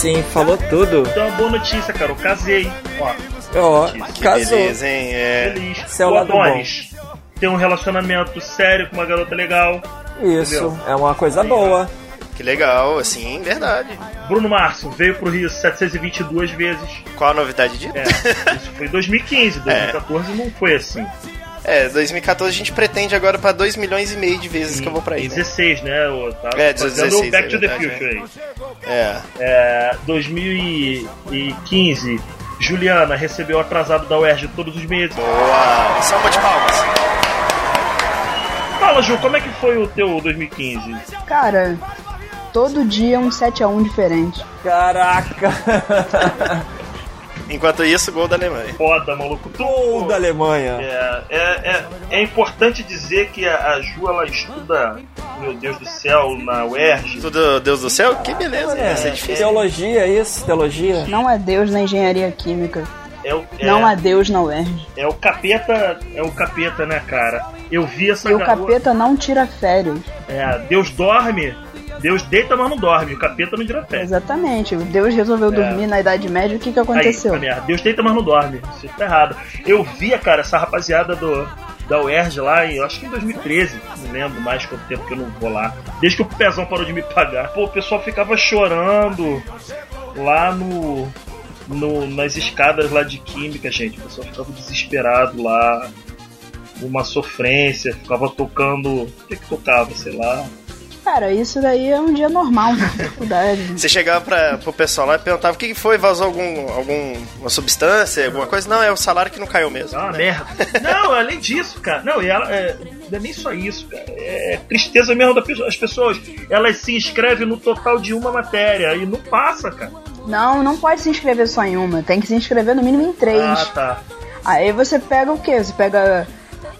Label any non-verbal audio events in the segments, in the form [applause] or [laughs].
sim, falou tudo. Então, uma boa notícia, cara, eu casei. Ó, Ó, Que casou. beleza, hein? É. feliz. É o lado Adonis tem um relacionamento sério com uma garota legal. Isso, Entendeu? é uma coisa boa. Que legal, assim, verdade. Bruno Márcio veio pro Rio 722 vezes. Qual a novidade disso? É, isso foi em 2015, 2014 não foi assim. É, 2014 a gente pretende agora pra 2 milhões e meio de vezes que eu vou pra aí. né? 16, né? O, tá É, fazendo 16, o Back é to the Future aí. É. É, 2015, Juliana recebeu atrasado da UERJ todos os meses. Boa! Salva de palmas. Fala, Ju, como é que foi o teu 2015? Cara, todo dia um 7x1 diferente. Caraca! [laughs] Enquanto isso, gol da Alemanha. Foda, maluco. Gol da Alemanha. É, é, é, é importante dizer que a, a Ju ela estuda, meu Deus do céu, na UERJ. Tudo Deus do céu? Que beleza, É, ser difícil. teologia, isso, teologia. Não é Deus na engenharia química. É o, é, Não há Deus na UERJ. é o capeta, é o capeta, né, cara? Eu vi essa E o garota- capeta não tira férias. É, Deus dorme, Deus deita, mas não dorme. O capeta não tira pé. Exatamente. Deus resolveu dormir na Idade Média. O que, que aconteceu? Aí, merda. Deus deita, mas não dorme. Isso tá errado. Eu via, cara, essa rapaziada do, da UERJ lá, em, eu acho que em 2013. Não lembro mais quanto tempo que eu não vou lá. Desde que o Pezão parou de me pagar. Pô, o pessoal ficava chorando lá no, no nas escadas lá de química, gente. O pessoal ficava desesperado lá. Uma sofrência, ficava tocando. O que que tocava, sei lá. Cara, isso daí é um dia normal na faculdade. Você chegava pra, pro pessoal lá e perguntava o que foi, vazou algum, alguma substância, alguma coisa? Não, é o salário que não caiu mesmo. É uma merda. [laughs] Não, além disso, cara. Não, e ela. É, não é nem só isso, cara. É tristeza mesmo das pessoas. Elas se inscrevem no total de uma matéria e não passa, cara. Não, não pode se inscrever só em uma. Tem que se inscrever no mínimo em três. Ah, tá. Aí você pega o quê? Você pega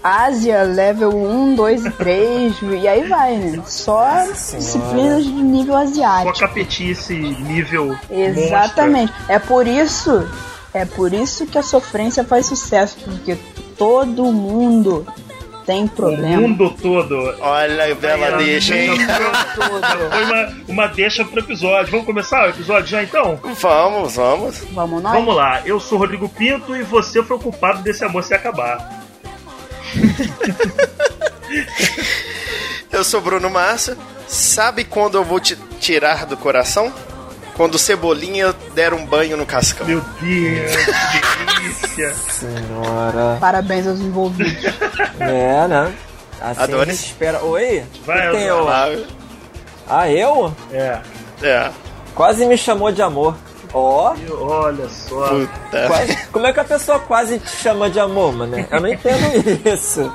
Ásia, level 1, 2 e 3, e aí vai, né? Só disciplinas de nível a asiático. capetice nível. Exatamente. É por isso, é por isso que a sofrência faz sucesso, porque todo mundo tem monstra. O problema. mundo todo. Olha, bela Aí, deixa, hein? [laughs] Todo. Foi uma, uma deixa pro episódio. Vamos começar o episódio já então? Vamos, vamos. Vamos nós? Vamos lá. Eu sou Rodrigo Pinto e você foi o culpado desse amor se acabar. [laughs] Eu sou Bruno Massa. Sabe quando eu vou te tirar do coração? Quando o Cebolinha der um banho no cascão. Meu Deus, que delícia. [laughs] Senhora. Parabéns aos envolvidos. É, né? Assim Adonis. espera. Oi? Vai, tem eu? Ah, Ah, eu? É. é. Quase me chamou de amor. Ó, E Olha só. Puta. quase- como é que a pessoa quase te chama de amor, mano? Eu não entendo [laughs] isso.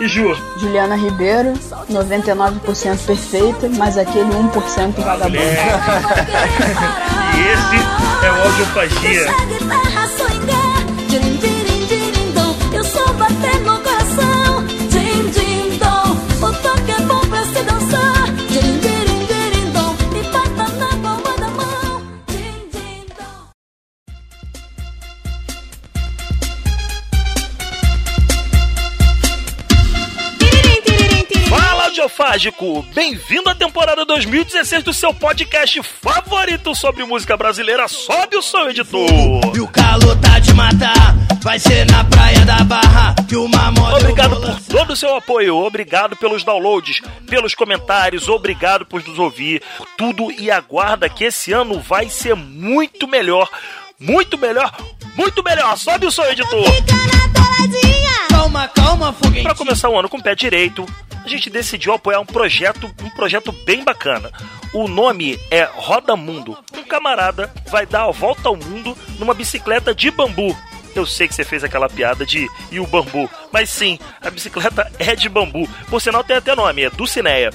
E Ju, Juliana Ribeiro, 99% perfeita, mas aquele 1% vagabundo. mulher. e [laughs] esse é o Audiofagia. Segue Audiofágico! Bem-vindo à temporada 2016 do seu podcast favorito sobre música brasileira. Sobe o som, editor! E o calor tá de matar, vai ser na praia da Barra que uma moto. Obrigado por todo o seu apoio, obrigado pelos downloads, pelos comentários, obrigado por nos ouvir, tudo e aguarda que esse ano vai ser muito melhor, muito melhor, muito melhor. Sobe o som, editor! Fica na toladinha. Calma, calma, foguete. Para começar o ano com o pé direito, a gente decidiu apoiar um projeto, um projeto bem bacana. O nome é Roda Mundo. Um camarada vai dar a volta ao mundo numa bicicleta de bambu. Eu sei que você fez aquela piada de e o bambu, mas sim, a bicicleta [laughs] é de bambu. Por sinal tem até nome, é Dulcineia.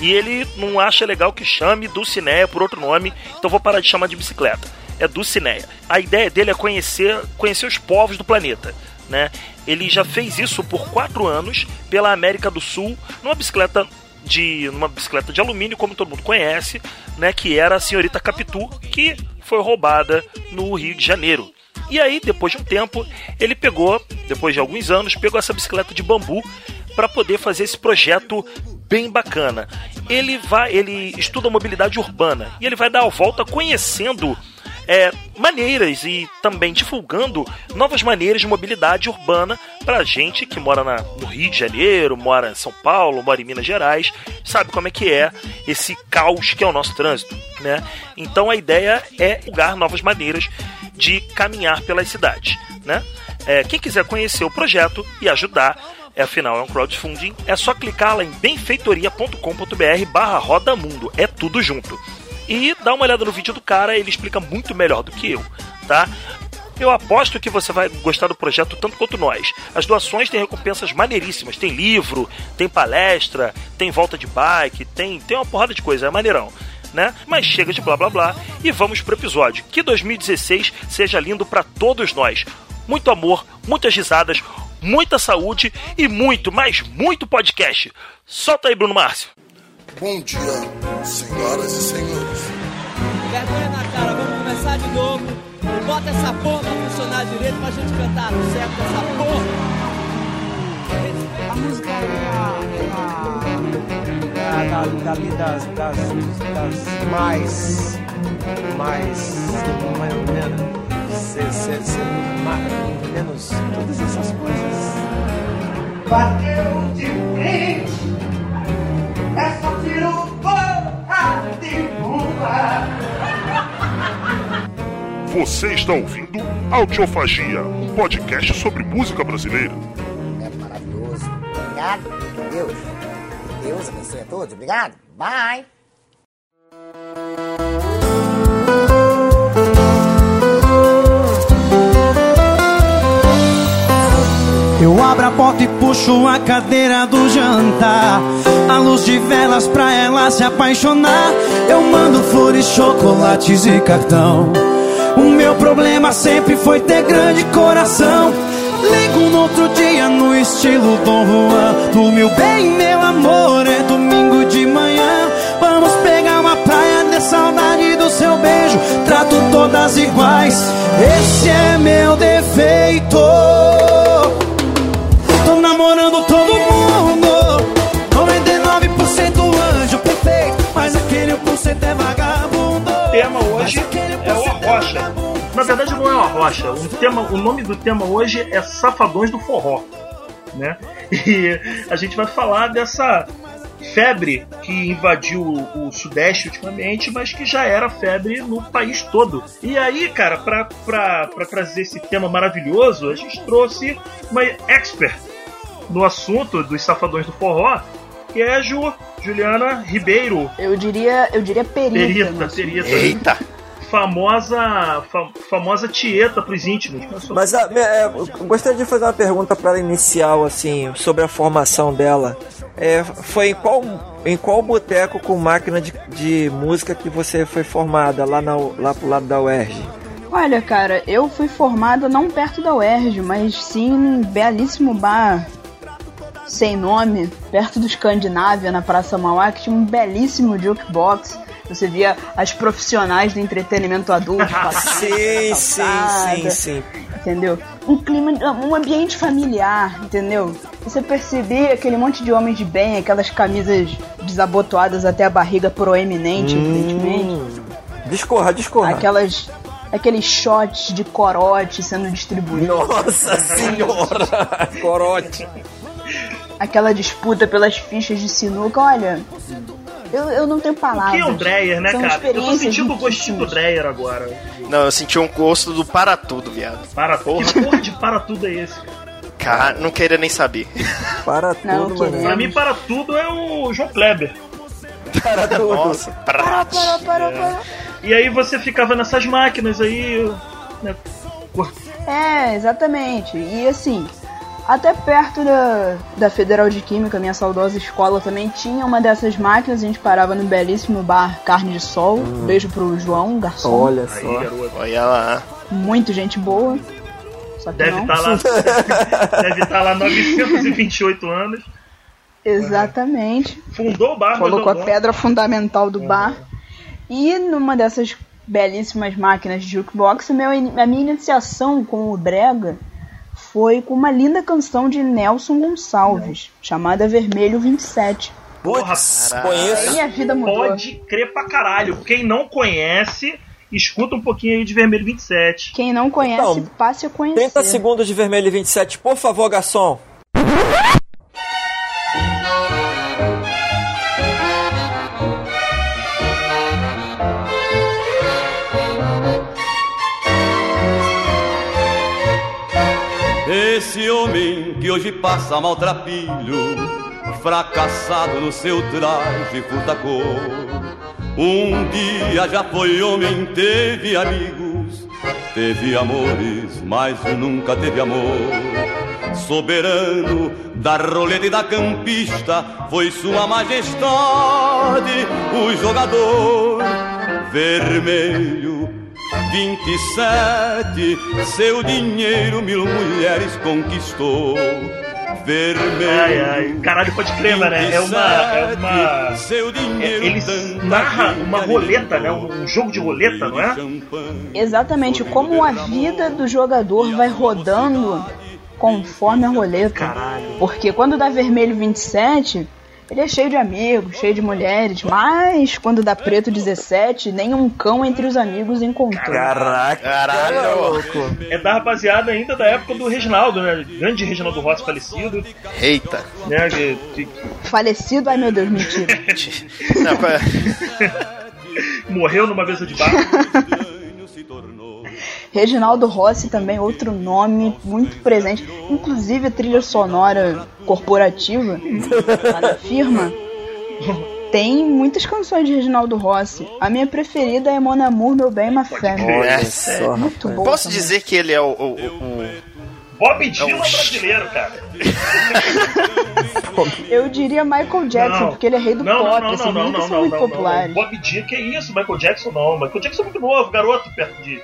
E ele não acha legal que chame Dulcineia por outro nome, então vou parar de chamar de bicicleta. É Dulcinea. A ideia dele é conhecer, conhecer os povos do planeta. Né? Ele já fez isso por quatro anos pela América do Sul numa bicicleta de numa bicicleta de alumínio, como todo mundo conhece, né, que era a senhorita Capitu, que foi roubada no Rio de Janeiro. E aí, depois de um tempo, ele pegou, depois de alguns anos, pegou essa bicicleta de bambu para poder fazer esse projeto bem bacana. Ele vai, ele estuda mobilidade urbana e ele vai dar a volta conhecendo é, maneiras e também divulgando novas maneiras de mobilidade urbana para gente que mora na, no Rio de Janeiro, mora em São Paulo, mora em Minas Gerais, sabe como é que é esse caos que é o nosso trânsito, né? Então a ideia é lugar novas maneiras de caminhar pelas cidades, né? É, quem quiser conhecer o projeto e ajudar, é, afinal é um crowdfunding, é só clicar lá em benfeitoria.com.br barra é tudo junto. E dá uma olhada no vídeo do cara, ele explica muito melhor do que eu, tá? Eu aposto que você vai gostar do projeto tanto quanto nós. As doações têm recompensas maneiríssimas. Tem livro, tem palestra, tem volta de bike, tem, tem uma porrada de coisa, é maneirão. Né? Mas chega de blá blá blá e vamos pro episódio. Que 2016 seja lindo para todos nós. Muito amor, muitas risadas, muita saúde e muito, mas muito podcast. Solta aí, Bruno Márcio. Bom dia, senhoras e senhores. Vergonha na cara, vamos começar de novo. E bota essa porra pra funcionar direito pra gente cantar no certo essa porra. A música é a, é a, da, das, das, das mais, mais, mais ou menos, ser, ser, ser mais, menos todas essas coisas. Bateu de frente, é só tiro porra de bomba. Você está ouvindo Audiofagia, um podcast sobre música brasileira. É maravilhoso. Obrigado. Deus. Deus abençoe a todos. Obrigado. Bye. Eu abro a porta e puxo a cadeira do jantar. A luz de velas pra ela se apaixonar. Eu mando flores, chocolates e cartão. O meu problema sempre foi ter grande coração. Ligo no outro dia no estilo Dom Juan. No meu bem, meu amor, é domingo de manhã. Vamos pegar uma praia de saudade do seu beijo. Trato todas iguais. Esse é meu defeito. Namorando todo mundo 99% anjo perfeito Mas aquele 1% é vagabundo O tema hoje é uma rocha. Na verdade não é uma rocha. O, tema, o nome do tema hoje é Safadões do Forró. Né? E a gente vai falar dessa febre que invadiu o Sudeste ultimamente, mas que já era febre no país todo. E aí, cara, pra trazer esse tema maravilhoso, a gente trouxe uma expert no assunto dos Safadões do Forró, que é a Ju, Juliana Ribeiro. Eu diria, eu diria perita. Perita, assunto. perita. Eita! Famosa, fa- famosa tieta pros íntimos. Mas a- é, eu gostaria de fazer uma pergunta para ela inicial, assim, sobre a formação dela. É, foi em qual, em qual boteco com máquina de, de música que você foi formada lá, na, lá pro lado da UERJ? Olha, cara, eu fui formada não perto da UERJ, mas sim num belíssimo bar sem nome, perto do Escandinávia, na Praça Mauá, que tinha um belíssimo jukebox. Você via as profissionais do entretenimento adulto [laughs] passando Sim, sim, sim, sim. Entendeu? Um clima, um ambiente familiar, entendeu? Você percebia aquele monte de homens de bem, aquelas camisas desabotoadas até a barriga proeminente, evidentemente. Discorra, discorra. Aquelas. Aqueles shots de corote sendo distribuídos. Nossa senhora! Corote. Aquela disputa pelas fichas de sinuca, olha. Eu, eu não tenho O palavras. que é o Dreyer, né, São cara? Eu tô sentindo o gostinho do. Dreyer agora. Não, eu senti um gosto do para tudo, viado. Para porra. Que porra de para tudo é esse? Cara, não queria nem saber. Para Não, tudo, mano. Pra mim, para tudo é o João Kleber. Para [laughs] tudo. Nossa, Parou, pra... parou, parou, parou. E aí você ficava nessas máquinas aí. né, É, exatamente. E assim, Até perto da, da Federal de Química, minha saudosa escola, também tinha uma dessas máquinas. A gente parava no belíssimo bar Carne de Sol. Beijo pro João, garçom. Olha só. Olha lá. Muito gente boa. Só que Deve estar lá. [laughs] deve estar lá 928 anos. Exatamente. Fundou o bar, Colocou a pedra fundamental do bar. E numa dessas belíssimas máquinas de jukebox, meu, a minha iniciação com o Brega foi com uma linda canção de Nelson Gonçalves, chamada Vermelho 27. Putz, Aí conheço. minha vida mudou. Pode crer pra caralho. Quem não conhece, escuta um pouquinho aí de Vermelho 27. Quem não conhece, Então, passe a conhecer. 30 segundos de vermelho e 27, por favor, garçom. Esse homem que hoje passa maltrapilho, fracassado no seu traje furtacor. Um dia já foi homem, teve amigos, teve amores, mas nunca teve amor. Soberano da roleta e da campista, foi sua majestade o jogador vermelho 27, seu dinheiro mil mulheres conquistou. Vermelho. Ai, ai. Caralho, pode crer, né? É uma. É uma. Seu é- dinheiro ele narra uma roleta, né? Um, um jogo de roleta, não é? Exatamente, como a vida do jogador vai rodando conforme a roleta. Porque quando dá vermelho 27, ele é cheio de amigos, cheio de mulheres, mas quando dá preto 17, nem um cão entre os amigos encontrou. Caraca, Caralho. louco. É da rapaziada ainda da época do Reginaldo, né? Grande Reginaldo Rossi falecido. Eita. Né? que- que- Falecido, ai meu Deus, mentira. [laughs] Não, [laughs] morreu numa mesa de bar. [laughs] Reginaldo Rossi também, outro nome muito presente. Inclusive a trilha sonora corporativa da firma tem muitas canções de Reginaldo Rossi. A minha preferida é Mon Amour, Meu Bem, Ma Femme. Olha só, Muito boa. Posso também. dizer que ele é o. o- o- Bob Dylan brasileiro, cara. [laughs] Eu diria Michael Jackson, Não. porque ele é rei do não, pop, não, não, esses não, não, nunca não, são não, muito não, populares. não. Bob Dylan, que isso? Michael Jackson não. Michael Jackson é muito novo, garoto, perto de.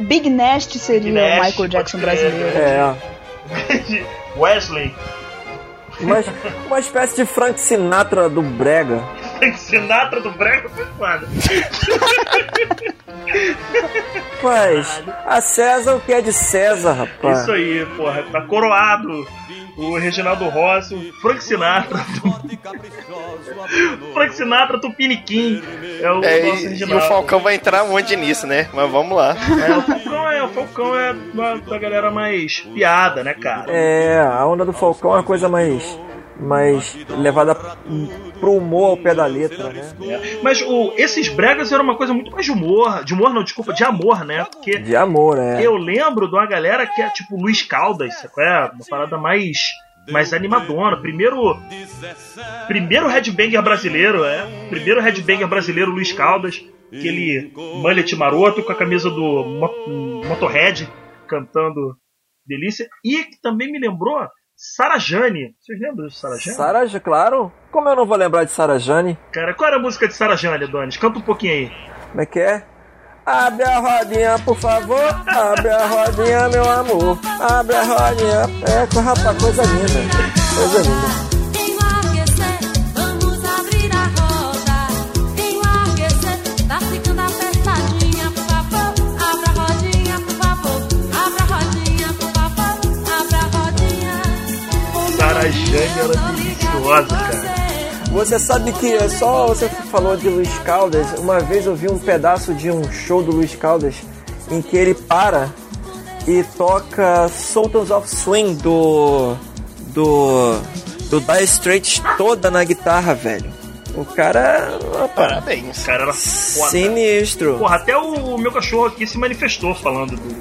Big Nest seria Big o Michael Jackson brasileiro. É, de [laughs] Wesley. mas uma espécie de Frank Sinatra do Brega. Sinatra do Brega foi foda. [laughs] Rapaz, a César o que é de César, rapaz. Isso aí, porra. Tá coroado. O Reginaldo Rossi, o Frank Sinatra. [laughs] Frank Sinatra do Piniquim. É o É, nosso e, e Reginaldo. o Falcão vai entrar onde nisso, né? Mas vamos lá. É, o Falcão é, o Falcão é da, da galera mais piada, né, cara? É, a onda do Falcão é uma coisa mais. Mais levada pro humor ao pé da letra, né? É. Mas o, esses bregas eram uma coisa muito mais de humor. De humor não, desculpa, de amor, né? Porque De amor, é. eu lembro de uma galera que é tipo Luiz Caldas, sabe é? Uma parada mais. Mais animadona. Primeiro. Primeiro headbanger brasileiro, é. Primeiro headbanger brasileiro, Luiz Caldas. Aquele mullet maroto com a camisa do Mo- Motorhead cantando Delícia. E que também me lembrou Sara Jane. Vocês lembram de Sara Jane? Sara, Ja- claro. Como eu não vou lembrar de Sara Jane? Cara, qual era a música de Sara Jane, Adonis? Canta um pouquinho aí. Como é que é? Abre a rodinha, por favor. Abre a rodinha, meu amor. Abre a rodinha. É, rapaz, coisa linda. Coisa linda. Jane era deliciosa, cara. Você sabe que é só você falou de Luiz Caldas. Uma vez eu vi um pedaço de um show do Luiz Caldas em que ele para e toca Sultans of Swing do do do Dire Straits toda na guitarra, velho. O cara, opa, Parabéns. O cara era foda. sinistro. Porra, até o meu cachorro aqui se manifestou falando do.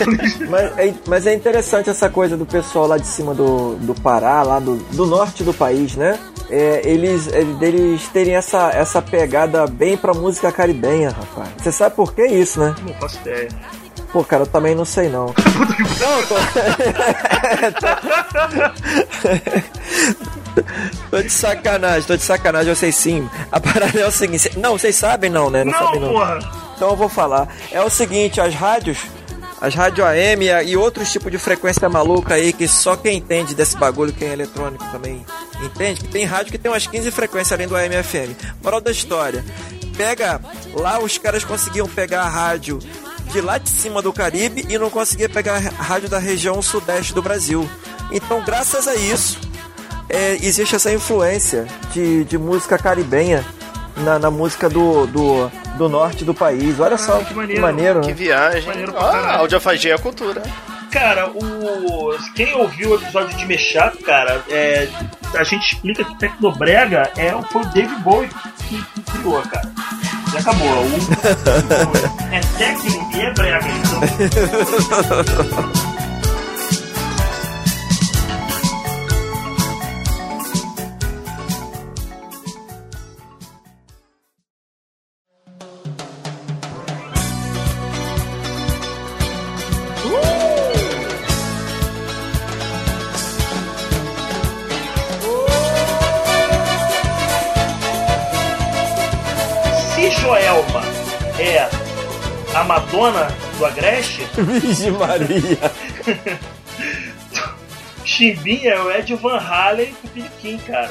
[laughs] Mas é, mas é interessante essa coisa do pessoal lá de cima do, do Pará, lá do, do norte do país, né? É, eles, eles terem essa, essa pegada bem pra música caribenha, rapaz. Você sabe por que isso, né? Não faço ideia. Pô, cara, eu também não sei não. [laughs] não, tô... [laughs] tô de sacanagem, tô de sacanagem, eu sei sim. A parada é o seguinte. Não, vocês sabem não, né? Não, Não, sabem não. porra. Então eu vou falar. É o seguinte, as rádios, as rádio AM e outros tipos de frequência maluca aí que só quem entende desse bagulho, quem é eletrônico também entende, que tem rádio que tem umas 15 frequências além do AM e FM. Moral da história. Pega, lá os caras conseguiam pegar a rádio de lá de cima do Caribe e não conseguia pegar a rádio da região sudeste do Brasil. Então, graças a isso, é, existe essa influência de, de música caribenha na, na música do, do, do norte do país. Olha só que maneiro, Que né? viagem. Maneiro pra Ah, audiofagia é cultura. Cara, o. Quem ouviu o episódio de Mechato, cara, é, a gente explica que Tecnobrega é, foi o David Bowie que, que criou, cara. Já acabou. O, é técnico e é brega, então. [laughs] a Madonna do Agreste, [laughs] Virgem Maria. Chimbinha é o Ed Van Halen com o Piniquim, cara.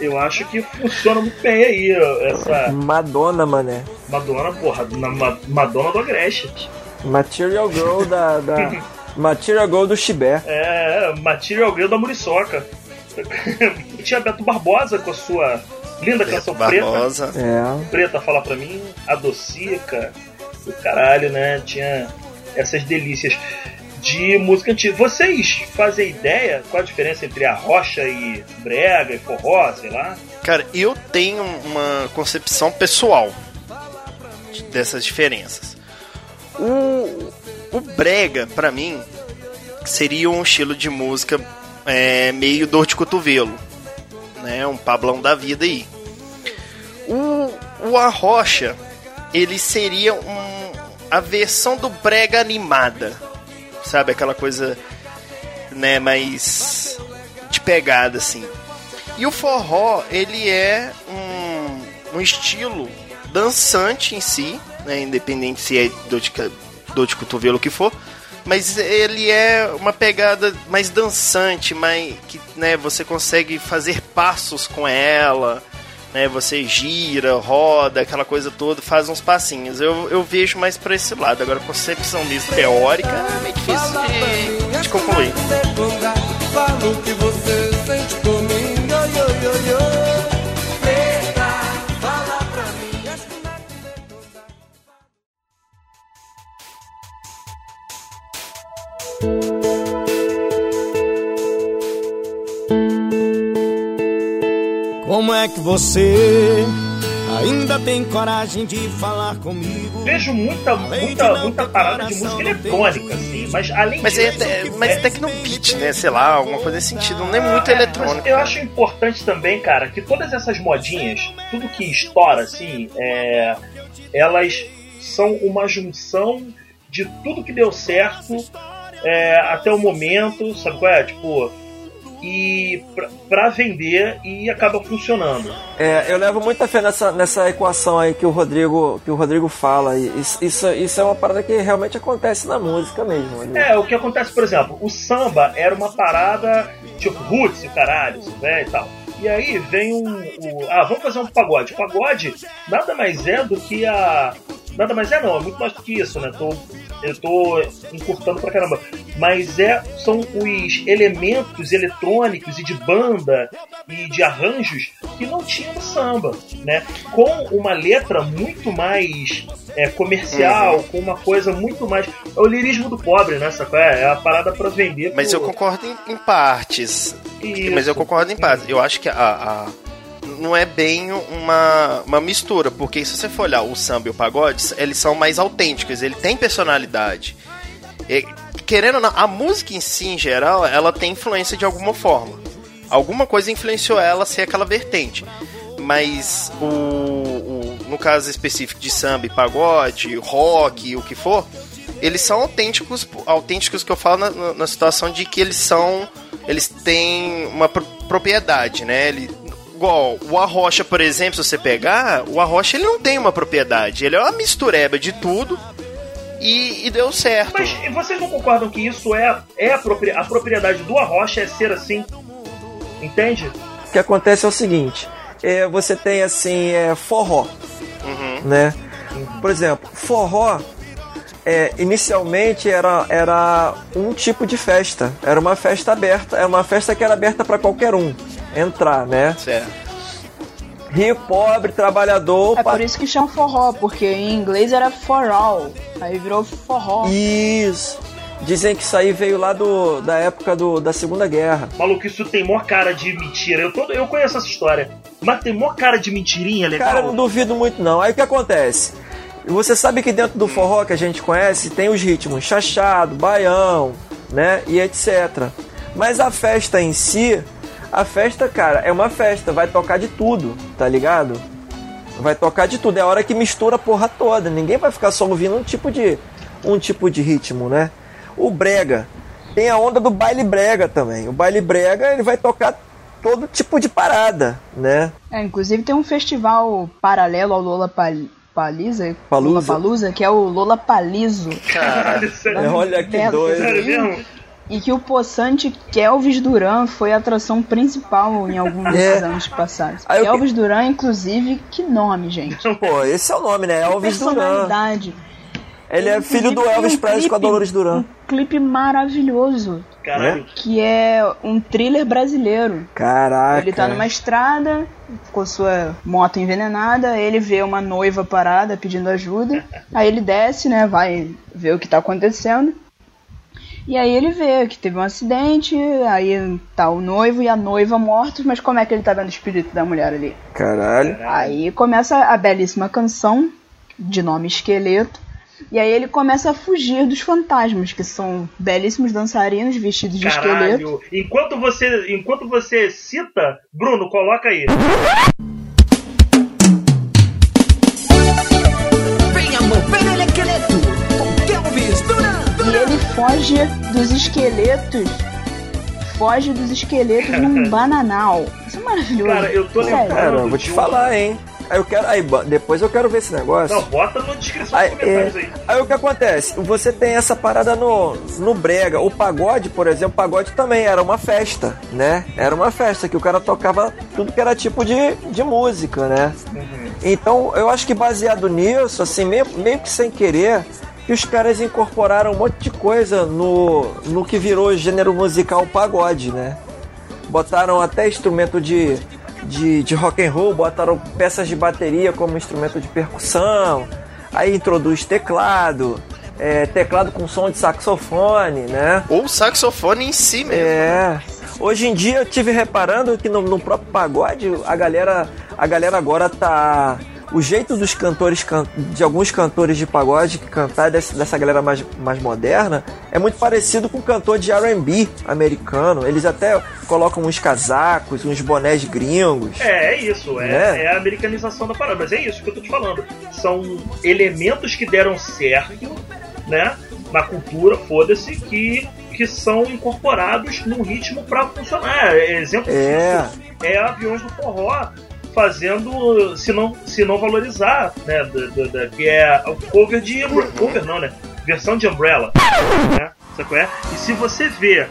Eu acho que funciona muito bem aí, essa Madonna, mané. Madonna, porra, na Ma- Madonna do Agreste. Material Girl da. da [laughs] Material Girl do Chibé. É, Material Girl da Muriçoca. [laughs] Tinha Beto Barbosa com a sua linda canção Barbosa. preta. É. Preta fala pra mim, a docica, o caralho, né? Tinha essas delícias de música antiga. Vocês fazem ideia qual a diferença entre a rocha e brega e forró, sei lá? Cara, eu tenho uma concepção pessoal dessas diferenças. O, o brega, pra mim, seria um estilo de música é, meio dor de cotovelo, né? Um pablão da vida aí. O, o arrocha, ele seria um, a versão do brega animada, sabe? Aquela coisa, né, mais de pegada, assim. E o forró, ele é um, um estilo dançante em si, né? Independente se é dor de, dor de cotovelo o que for. Mas ele é uma pegada mais dançante, mais que né, você consegue fazer passos com ela, né? Você gira, roda, aquela coisa toda, faz uns passinhos. Eu, eu vejo mais pra esse lado. Agora, concepção disso teórica é meio difícil de, de concluir. Fala Como é que você ainda tem coragem de falar comigo? Vejo muita, muita, muita parada de música eletrônica, assim, mas além Mas disso. é, é, mas é tecnobeat, né? Sei lá, alguma coisa nesse sentido. Não é muito eletrônico. Mas eu acho importante também, cara, que todas essas modinhas, tudo que estoura, assim, é, elas são uma junção de tudo que deu certo é, até o momento, sabe qual é? Tipo, e pra, pra vender e acaba funcionando. É, eu levo muita fé nessa, nessa equação aí que o Rodrigo, que o Rodrigo fala. Isso, isso, isso é uma parada que realmente acontece na música mesmo. É, o que acontece, por exemplo, o samba era uma parada tipo roots e caralho, né, e tal. E aí vem um, o- Ah, vamos fazer um pagode. O pagode nada mais é do que a. Nada mais é não, é muito mais do que isso, né? Tô, eu tô encurtando pra caramba. Mas é, são os elementos eletrônicos e de banda e de arranjos que não tinha no samba, né? Com uma letra muito mais é, comercial, com uma coisa muito mais. É o lirismo do pobre, né? Sacou? É, é a parada pra vender. Mas pro- eu concordo em, em partes. Isso. Mas eu concordo em partes. Eu acho que a, a- não é bem uma, uma mistura, porque se você for olhar o samba e o pagode, eles são mais autênticos, ele tem personalidade. E, querendo ou não, a música em si, em geral, ela tem influência de alguma forma. Alguma coisa influenciou ela a ser aquela vertente. Mas o, o- no caso específico de samba e pagode, rock, o que for, eles são autênticos, autênticos que eu falo na, na- situação de que eles são, eles têm uma pro- propriedade, né? Ele, igual o Arrocha, por exemplo, se você pegar, o Arrocha ele não tem uma propriedade, ele é uma mistureba de tudo e, e deu certo. Mas vocês não concordam que isso é, é a, propri- a propriedade do Arrocha é ser assim? Entende? O que acontece é o seguinte: é, você tem assim, é, forró, né? Por exemplo, forró é, inicialmente era, era um tipo de festa, era uma festa aberta, era uma festa que era aberta para qualquer um entrar, né? Certo. Rico, pobre, trabalhador. É por isso que chama forró, porque em inglês era for all. Aí virou forró. Isso. Dizem que isso aí veio lá do, da época do, da Segunda Guerra. Maluco, isso tem mó cara de mentira. Eu, todo, eu conheço essa história. Mas tem mó cara de mentirinha legal. Cara, eu não duvido muito não. Aí o que acontece? Você sabe que dentro do forró que a gente conhece tem os ritmos chachado, baião, né? E etc. Mas a festa em si, a festa, cara, é uma festa, vai tocar de tudo, tá ligado? Vai tocar de tudo, é a hora que mistura a porra toda. Ninguém vai ficar só ouvindo um tipo de um tipo de ritmo, né? O brega tem a onda do baile brega também. O baile brega, ele vai tocar todo tipo de parada, né? É, inclusive tem um festival paralelo ao Lola Paliza, Palusa. Palusa, que é o Lola Palizo. Caralho, sério. Olha que Belo doido. Sério mesmo? E que o poçante Kelvis Duran foi a atração principal em alguns É. anos passados. Aí eu Kelvis Duran, inclusive, que nome, gente. Pô, esse é o nome, né? Elvis Duran. Personalidade. Ele é filho do Elvis um Presley com a Dolores Duran. Um clipe maravilhoso. Caralho. Que é um thriller brasileiro. Caraca. Ele tá numa estrada com sua moto envenenada, ele vê uma noiva parada pedindo ajuda, [laughs] aí ele desce, né, vai ver o que tá acontecendo. E aí ele vê que teve um acidente, aí tá o noivo e a noiva mortos, mas como é que ele tá vendo o espírito da mulher ali? Caralho. Aí começa a belíssima canção de nome Esqueleto. E aí ele começa a fugir dos fantasmas, que são belíssimos dançarinos vestidos de esqueleto. Caralho. Enquanto você, enquanto você cita, Bruno, coloca aí. Esqueleto Duran. E ele foge dos esqueletos. Foge dos esqueletos num [laughs] bananal. Isso é maravilhoso. Cara, eu tô lembrando. Cara, eu vou te falar, hein? Aí eu quero. Aí, depois eu quero ver esse negócio. Não, bota na descrição Aí, dos comentários é, aí. aí o que acontece? Você tem essa parada no, no brega. O pagode, por exemplo, o pagode também era uma festa, né? Era uma festa que o cara tocava tudo que era tipo de, de música, né? Então, eu acho que baseado nisso, assim, meio, meio que sem querer, que os caras incorporaram um monte de coisa no, no que virou o gênero musical pagode, né? Botaram até instrumento de, de, de rock and roll, botaram peças de bateria como instrumento de percussão, aí introduz teclado, é, teclado com som de saxofone, né? Ou saxofone em si mesmo. É. Hoje em dia eu tive reparando que no, no próprio pagode a galera, a galera agora tá o jeito dos cantores can- de alguns cantores de pagode que cantar dessa galera mais, mais moderna é muito parecido com o cantor de R&B americano. Eles até colocam uns casacos, uns bonés gringos. É, é isso, é, Né? é a americanização da parada, mas é isso que eu tô te falando. São elementos que deram certo, né, na cultura, foda-se, que, que são incorporados num ritmo pra funcionar. Exemplo É. disso é aviões do forró fazendo, se não, se não valorizar, né, da- da- da- que é o cover de, cover não, né, versão de Umbrella, né, sabe qual é? E se você vê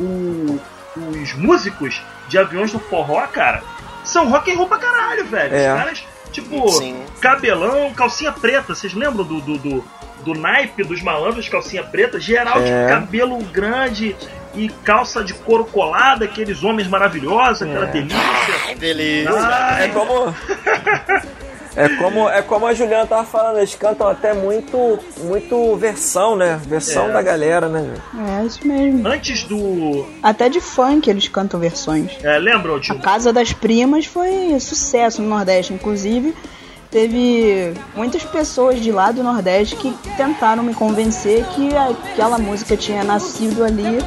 o- os músicos de aviões do forró, cara, são rock and roll pra caralho, velho. É. Os caras, tipo, Sim. cabelão, calcinha preta. Vocês lembram do, do, do, do naipe dos malandros, calcinha preta? Geral de É. cabelo grande e calça de couro colada, aqueles homens maravilhosos, aquela É. delícia. Delícia. Ai, É como. É como, é como a Juliana tava falando, eles cantam até muito, muito versão, né? Versão É. da galera, né? É isso mesmo. Antes do. Até de funk eles cantam versões. É, lembram, A tio? Casa das Primas foi sucesso no Nordeste, inclusive teve muitas pessoas de lá do Nordeste que tentaram me convencer que aquela música tinha nascido ali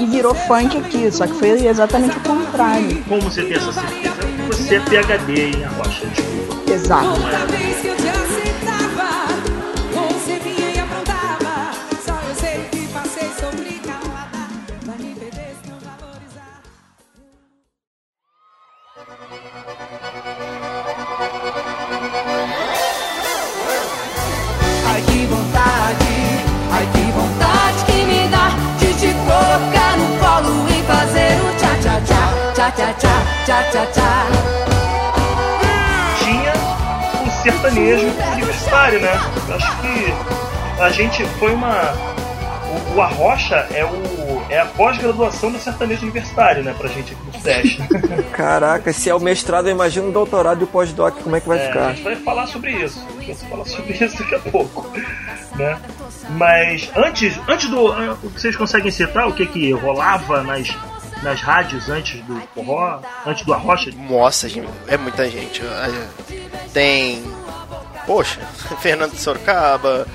e virou funk aqui, só que foi exatamente o contrário. Como você tem essa certeza? Você é PHD, hein, Arrocha? Desculpa. Exato. Toda tinha o sertanejo universitário, né? Eu acho que a gente foi uma. O, o Arrocha é, o, é a pós-graduação do sertanejo universitário, né? Pra gente aqui no Sudeste. [laughs] Caraca, se é o mestrado, eu imagino o doutorado e o pós-doc, como é que vai É, a ficar? gente vai falar sobre isso. A gente vai falar sobre isso daqui a pouco. Né? Mas antes, antes do. Vocês conseguem citar o que, que rolava nas, nas rádios antes do forró? Antes do Arrocha? Nossa, gente, é muita gente. Tem. Poxa, [laughs] Fernando Sorocaba,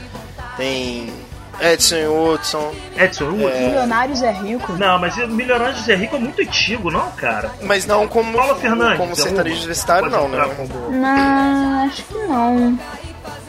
tem Edson Hudson. Edson Hudson? Milionários é rico. Não, mas o Milionários é Rico é muito antigo, não, cara? Mas não como, Paula Fernandes. como é sertanejo universitário, não, né? como- Não, acho que não.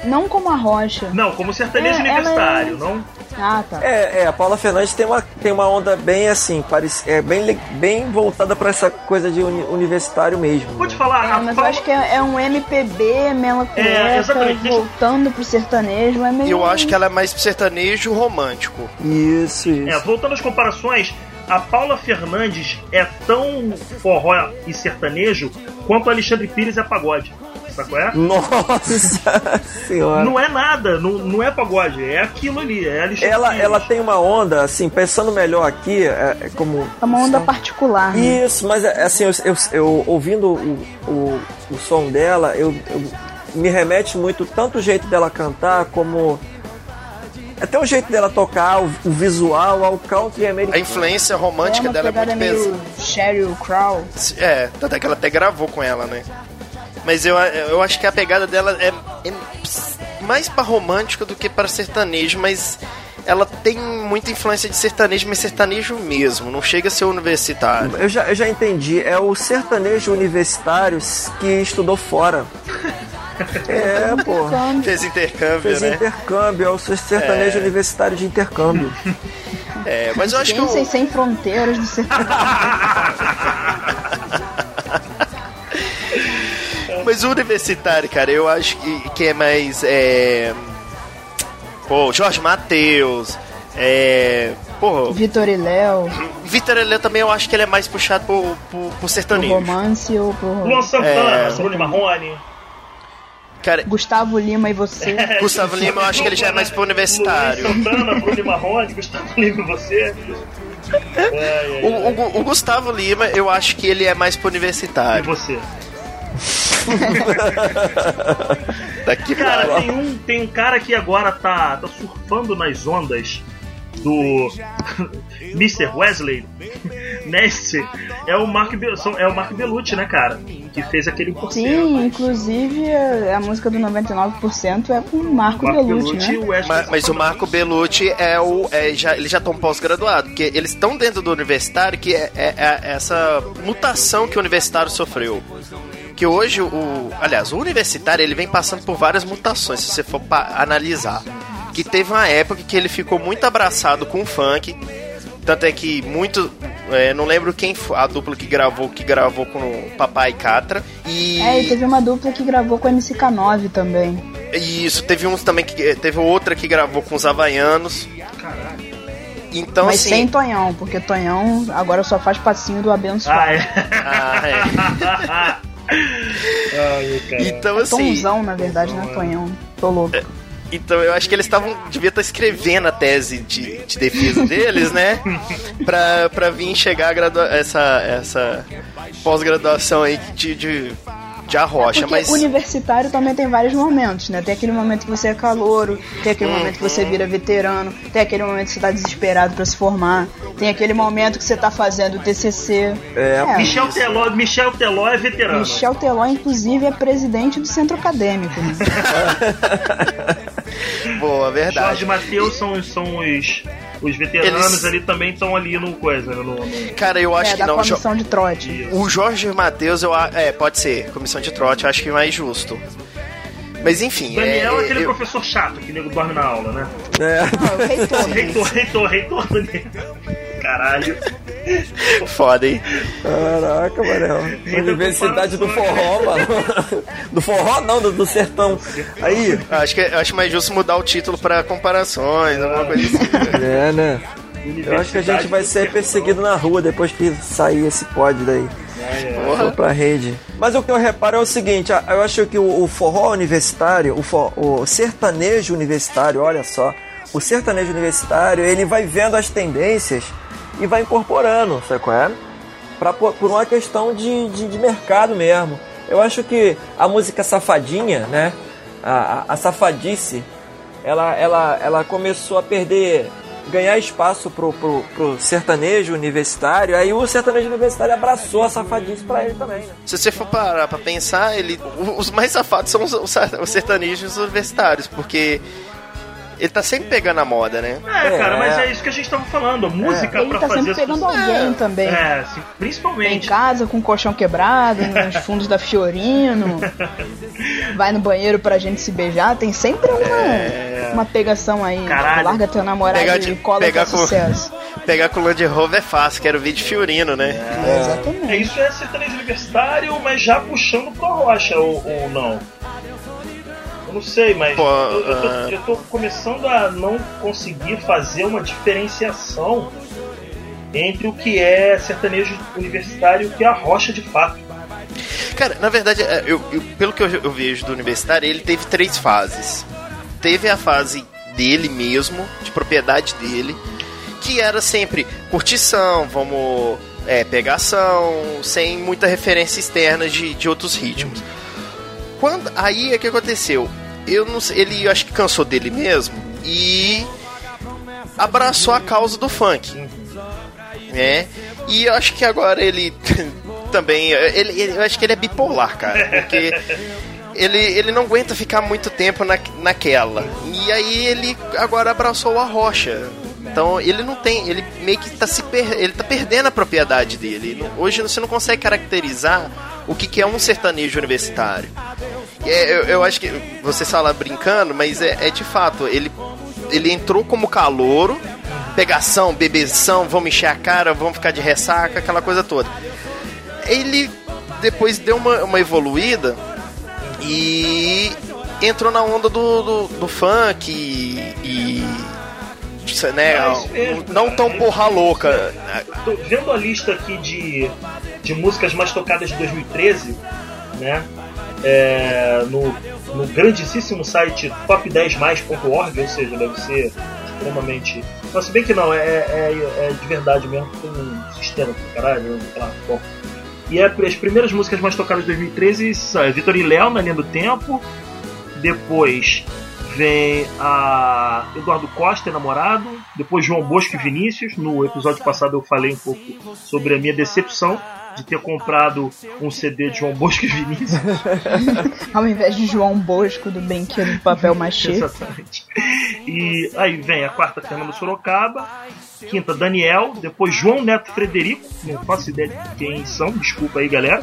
Não como a rocha. Não, como sertanejo É, ela universitário, é- não? Ah, tá. É, é, a Paula Fernandes tem uma, tem uma onda bem assim, parece, é bem, bem voltada pra essa coisa de uni- universitário mesmo. Vou te falar, É, a mas eu Paula- acho que é, é um MPB, melancólica. Deixa- voltando pro sertanejo. É meio... Eu acho que ela é mais sertanejo romântico. Isso, isso. É, voltando às comparações, a Paula Fernandes é tão forró e sertanejo quanto o Alexandre Pires é pagode. Qual é? Nossa [laughs] senhora. Não é nada, não, não é pagode, é aquilo ali, é Alexandre Ela, Pires. ela tem uma onda, assim, pensando melhor aqui, é, é como. É uma onda particular. né? Isso, mas é, assim, eu, eu- eu ouvindo o, o, o som dela, eu, eu- me remete muito tanto o jeito dela cantar como. Até o jeito dela tocar, o, o visual, ao country A americano. influência romântica é dela é muito pesada. Sheryl Crow. É, tanto é que ela até gravou com ela, né? Mas eu, eu acho que a pegada dela é, é mais pra romântica do que para sertanejo, mas ela tem muita influência de sertanejo, mas sertanejo mesmo, não chega a ser universitário. Eu já, eu já entendi, é o sertanejo universitário que estudou fora. [laughs] É, pô. Fez intercâmbio, Fez né? intercâmbio, é o sertanejo É. universitário de intercâmbio. É, mas eu acho que o, sem fronteiras do sertanejo. [laughs] mas o universitário, cara, eu acho que, que é mais. É, pô, Jorge Matheus, é. Pô, Vitor e Léo, Vitor Helé também eu acho que ele é mais puxado pro, pro, pro pro sertanejo. romance ou pro... Luan Santana, É. Bruno Marrone. Cara, Gustavo Lima e você. Gustavo Lima eu acho que ele já é mais pro universitário. Santana, Bruno Marrone, Gustavo Lima e você. É, é, O, o- o Gustavo Lima, eu acho que ele é mais pro E universitário. você? [laughs] Daqui pra Cara, lá. tem um, tem um cara que agora tá, tá surfando nas ondas do [laughs] Mr. Wesley [laughs] Nest é o Mark Be- são- é o Mark Bellucci, né, cara? Que fez aquele 1%. Sim, inclusive a, a música do 99% é com o Marco Mark Bellucci, Bellucci e né? Wesley Mas, mas o Marco Bellucci é o. é, já, eles já estão pós-graduados, porque eles estão dentro do universitário, que é, é- é essa mutação que o universitário sofreu. Que hoje o. Aliás, o universitário ele vem passando por várias mutações, se você for analisar. Que teve uma época que ele ficou muito abraçado com o funk. Tanto é que muito. é, não lembro quem foi a dupla que gravou, que gravou com o Papai Catra. E. É, e teve uma dupla que gravou com o MCK9 também. Isso, teve uns também que. Teve outra que gravou com os Havaianos. Então, Mas assim. sem Tonhão, porque Tonhão agora só faz passinho do abençoado. Ah, é. Ah, [laughs] é. [laughs] Ai, cara. Então, É assim. Tonzão, na verdade, né? Tonhão. Tô louco. Então eu acho que eles estavam. Devia estar escrevendo a tese de, de defesa deles, né? [laughs] Pra, pra vir chegar a essa, essa pós-graduação aí de, de, de arrocha. Porque Mas. universitário também tem vários momentos, né? Tem aquele momento que você é calouro, tem aquele Uhum. momento que você vira veterano, tem aquele momento que você tá desesperado pra se formar, tem aquele momento que você tá fazendo o TCC. É, Michel Teló, Michel Teló é veterano. Michel Teló, inclusive, é presidente do centro acadêmico. Né? [laughs] Boa, verdade. Jorge Matheus são, são os, Os veteranos Eles- ali também estão ali no coisa, né, no, no- Cara, eu acho é, que da não. Jo- comissão de trote. O Jorge Matheus, eu a- é, pode ser, comissão de trote, eu acho que é mais justo. Mas enfim, Daniel é, é, aquele eu- professor chato que nego dorme na aula, né? É. Não, o reitor. Reitor, reitor, reitor, Daniel. Caralho. foda, hein? Caraca, Manel. Universidade do forró, mano. Do forró não, do, do sertão. Aí. Acho que eu acho mais justo mudar o título pra comparações, alguma coisa assim. É, né? Eu acho que a gente vai ser perseguido na rua depois que sair esse pod daí. For pra rede. Mas o que eu reparo é o seguinte, eu acho que o, o forró universitário, o, for- o sertanejo universitário, olha só, o sertanejo universitário, ele vai vendo as tendências e vai incorporando, sabe qual é? Pra, por uma questão de, de, de mercado mesmo. Eu acho que a música safadinha, né? A, a, a safadice, ela, ela, ela começou a perder, ganhar espaço pro, pro, pro sertanejo universitário, aí o sertanejo universitário abraçou a safadice pra ele também, né? Se você for parar pra pensar, ele, os mais safados são os, os sertanejos universitários, porque ele tá sempre pegando a moda, né? É, cara, mas é isso que a gente tava falando. A música Ele pra tá fazer sempre pegando sucesso- alguém também. É, assim, Em principalmente. casa, com o colchão quebrado, nos [laughs] fundos da Fiorino. Vai no banheiro pra gente se beijar. Tem sempre uma, uma pegação aí. Caralho. Larga teu namorado Pegar e de- cola pegar com sucesso. [laughs] Pegar com o Land Rover é fácil, quero ver de Fiorino, né? É, exatamente. É, isso é sertanejo universitário, mas já puxando pra rocha, ou, ou não? Não sei, mas Pô, eu, eu tô, ah. eu tô começando a não conseguir fazer uma diferenciação entre o que é sertanejo universitário e o que é a rocha de fato. Cara, na verdade, é, eu, eu- pelo que eu, eu vejo do universitário, ele teve três fases. Teve a fase dele mesmo, de propriedade dele, que era sempre curtição, vamos é, pegação, sem muita referência externa de, de outros ritmos. Quando, aí é que aconteceu. Eu não sei, ele eu acho que cansou dele mesmo e abraçou a causa do funk. Né? E eu acho que agora ele [laughs] também. Ele, ele- eu acho que ele é bipolar, cara. Porque ele, ele não aguenta ficar muito tempo na, naquela. E aí ele agora abraçou a rocha. Então ele não tem. Ele meio que tá se per, ele tá perdendo a propriedade dele. Hoje você não consegue caracterizar o que, que é um sertanejo universitário. É, eu, eu acho que você fala brincando, mas é, é de fato, ele, ele entrou como calouro, pegação, bebeção, vamos encher a cara, vamos ficar de ressaca, aquela coisa toda. Ele depois deu uma, uma evoluída e entrou na onda do, do, do funk e. e né, É mesmo, não cara. tão porra louca. Tô vendo a lista aqui de, de músicas mais tocadas de 2013, né? É, no, no grandíssimo site top10mais.org, ou seja, deve ser extremamente. Mas se bem que não, é, é, é de verdade mesmo, tem um sistema aqui, caralho, ah, bom. E é, as primeiras músicas mais tocadas de 2013 são é Vitor e Léo, na linha do tempo. Depois vem a Eduardo Costa, namorado. Depois João Bosco e Vinícius. No episódio passado eu falei um pouco sobre a minha decepção de ter comprado um CD de João Bosco e Vinícius. [laughs] Ao invés de João Bosco do Brinquedo de Papel Machê. Exatamente. E aí vem a quarta Fernando Sorocaba, quinta Daniel, depois João Neto Frederico, não faço ideia de quem são, desculpa aí galera.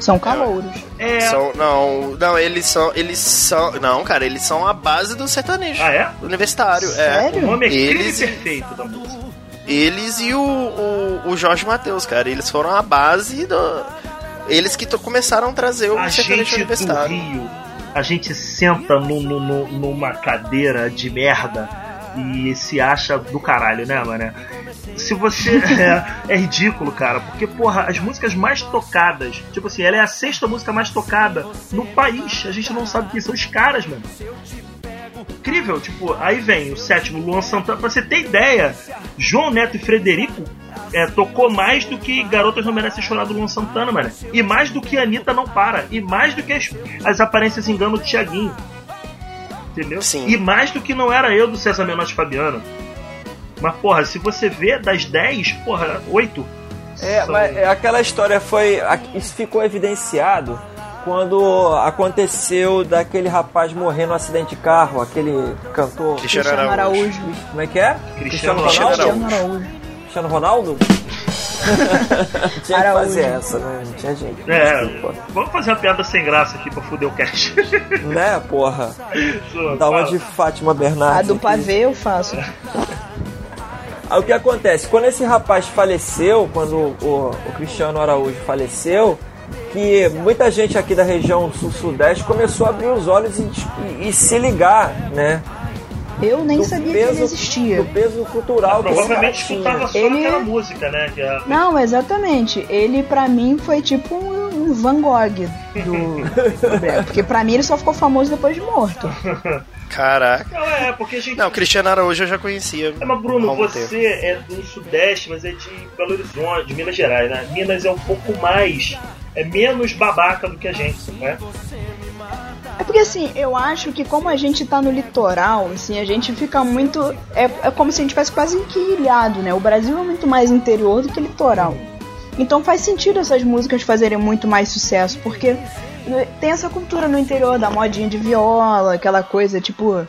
São calouros. É. São, não, não, eles são. Eles são. Não, cara, eles são a base do sertanejo. Ah, é? Universitário. Sério? O nome é Eles- Crime Perfeito da música. Eles e o, o, o Jorge Matheus, cara. Eles foram a base do. Eles que começaram a trazer o A sertanejo gente universitário. Rio, a gente senta no, no- no- numa cadeira de merda e se acha do caralho, né, mano? Se você. [laughs] [laughs] É, é ridículo, cara, porque, porra, as músicas mais tocadas, tipo assim, ela é a sexta música mais tocada no país. A gente não sabe quem são os caras, mano. Incrível, tipo, aí vem o sétimo, Luan Santana. Pra você ter ideia, João Neto e Frederico é, tocou mais do que Garotas Não Merecem Chorar do Luan Santana, mano. E mais do que Anitta Não Para. E mais do que as, as aparências engano do Thiaguinho. Entendeu? Sim. E mais do que não era eu do César Menotti Fabiano. Mas, porra, se você vê das 10, porra, 8. É, mas é, aquela história foi. Isso ficou evidenciado quando aconteceu daquele rapaz morrer no acidente de carro, aquele cantor. Cristiano Cristiano Araújo. Araújo. Como é que é? Cristiano Ronaldo? Cristiano Araújo. Cristiano Ronaldo? [laughs] Tinha que Araújo. fazer essa, né? Não tinha gente. É, Desculpa. vamos fazer uma piada sem graça aqui pra fuder o cast. [laughs] Né, porra? Dá uma de Fátima Bernardes. A do aqui. pavê eu faço. [laughs] Aí o que acontece? Quando esse rapaz faleceu, quando o, o Cristiano Araújo faleceu, que muita gente aqui da região sul-sudeste começou a abrir os olhos e, e- e se ligar, né? Eu nem Do sabia que peso- ele existia. Do peso cultural que cara Provavelmente escutava só Ele- aquela música, né? Que é... Não, exatamente. Ele pra mim foi tipo um, um Van Gogh do, do. Porque pra mim ele só ficou famoso depois de morto. Caraca. Não, é, porque a gente. Não, Cristiano Araújo eu já conhecia. É, mas Bruno, você tempo. é do Sudeste, mas é de Belo Horizonte, de Minas Gerais, né? Minas é um pouco mais. É menos babaca do que a gente, né? É porque assim, eu acho que como a gente tá no litoral, assim, a gente fica muito. É, é como se a gente tivesse quase enquilhado, né? O Brasil é muito mais interior do que litoral. Então faz sentido essas músicas fazerem muito mais sucesso, porque né, tem essa cultura no interior da modinha de viola, aquela coisa tipo.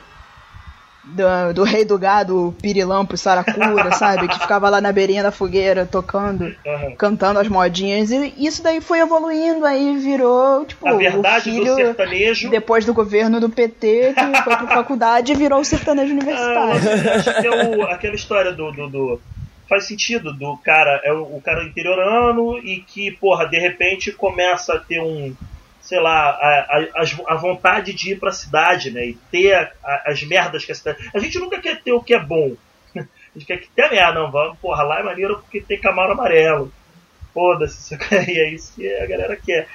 Do, do rei do gado, Pirilampo e Saracura, [laughs] sabe? Que ficava lá na beirinha da fogueira tocando, Uhum. cantando as modinhas. E isso daí foi evoluindo, aí virou, tipo, A o verdade do filho sertanejo. depois do governo do PT, que foi pra [laughs] faculdade e virou o sertanejo Ah, universitário. acho que é o- aquela história do, do, do- Faz sentido do cara, é o, o cara interiorano e que, porra, de repente começa a ter um. Sei lá, a, a, a vontade de ir pra cidade, né? E ter a- a- as merdas que a cidade. A gente nunca quer ter o que é bom. [laughs] A gente quer que tenha merda, não. Vamos, porra, lá é maneiro porque tem camaro amarelo. Foda-se, e [laughs] é isso que a galera quer.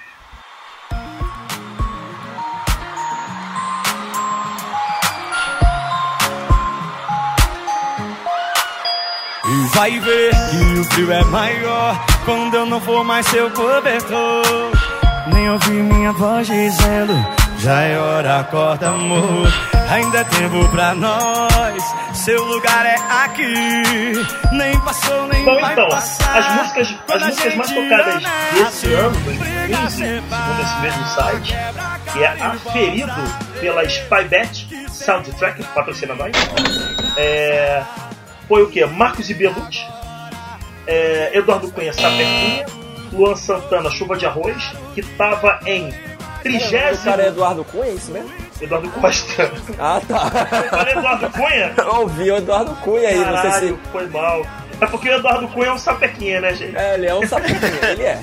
E vai ver que o frio é maior quando eu não for mais seu cobertor. Nem ouvir minha voz dizendo, já é hora, acorda amor. Ainda é tempo pra nós, seu lugar é aqui. Nem passou, nem Bom, vai então, passar. as músicas, as músicas mais tocadas nasce, desse ano, 2015, briga segundo esse mesmo site, que é aferido pela Spybet Soundtrack, patrocina nós, é, foi o que? Marcos e Belucci, é, Eduardo Cunha Sapequinha, Luan Santana Chuva de Arroz, que estava em O trigésimo... cara é Eduardo Cunha, é isso mesmo? Eduardo Costa. Ah, tá. Falei Eduardo Cunha? [laughs] Eu ouvi o Eduardo Cunha aí, não sei Caralho, se. foi mal. É porque o Eduardo Cunha é um sapequinha, né, gente? É, ele é um sapinho, [laughs] ele é.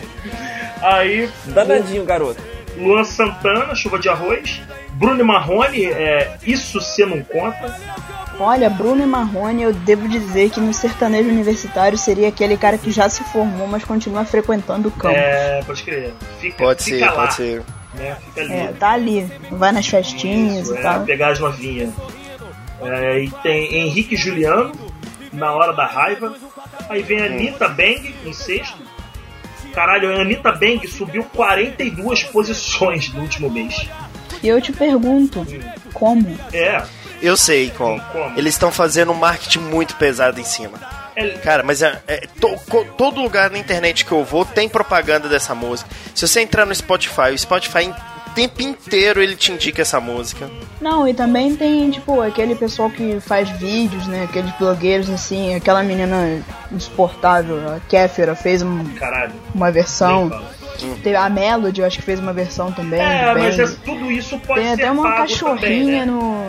Aí. Danadinho, garoto. Luan Santana, Chuva de Arroz. Bruno Marrone, é, Isso Você Não Conta. Olha, Bruno e Marrone, eu devo dizer que no sertanejo universitário seria aquele cara que já se formou, mas continua frequentando o campo. É, pode crer. Fica, Pode fica ser, lá, pode ser. Né? Fica ali. É, tá ali, vai nas festinhas Isso, e é, tal. pegar as novinhas. É, e tem Henrique e Juliano, Na Hora da Raiva. Aí vem a Anitta Bang, em sexto. Caralho, a Anitta Bang subiu 42 posições no último mês. E eu te pergunto, como? É, Eu sei como. Como? Eles estão fazendo um marketing muito pesado em cima. é Cara, mas é, é- to- co- todo lugar na internet que eu vou tem propaganda dessa música. Se você entrar no Spotify, o Spotify o tempo inteiro ele te indica essa música. Não, e também tem, tipo, aquele pessoal que faz vídeos, né? Aqueles blogueiros, assim, aquela menina insuportável, a Kéfera, fez um- uma versão. Teve a Melody, eu acho que fez uma versão também. É, mas é- tudo isso pode Tem ser até uma pago cachorrinha também, né? no,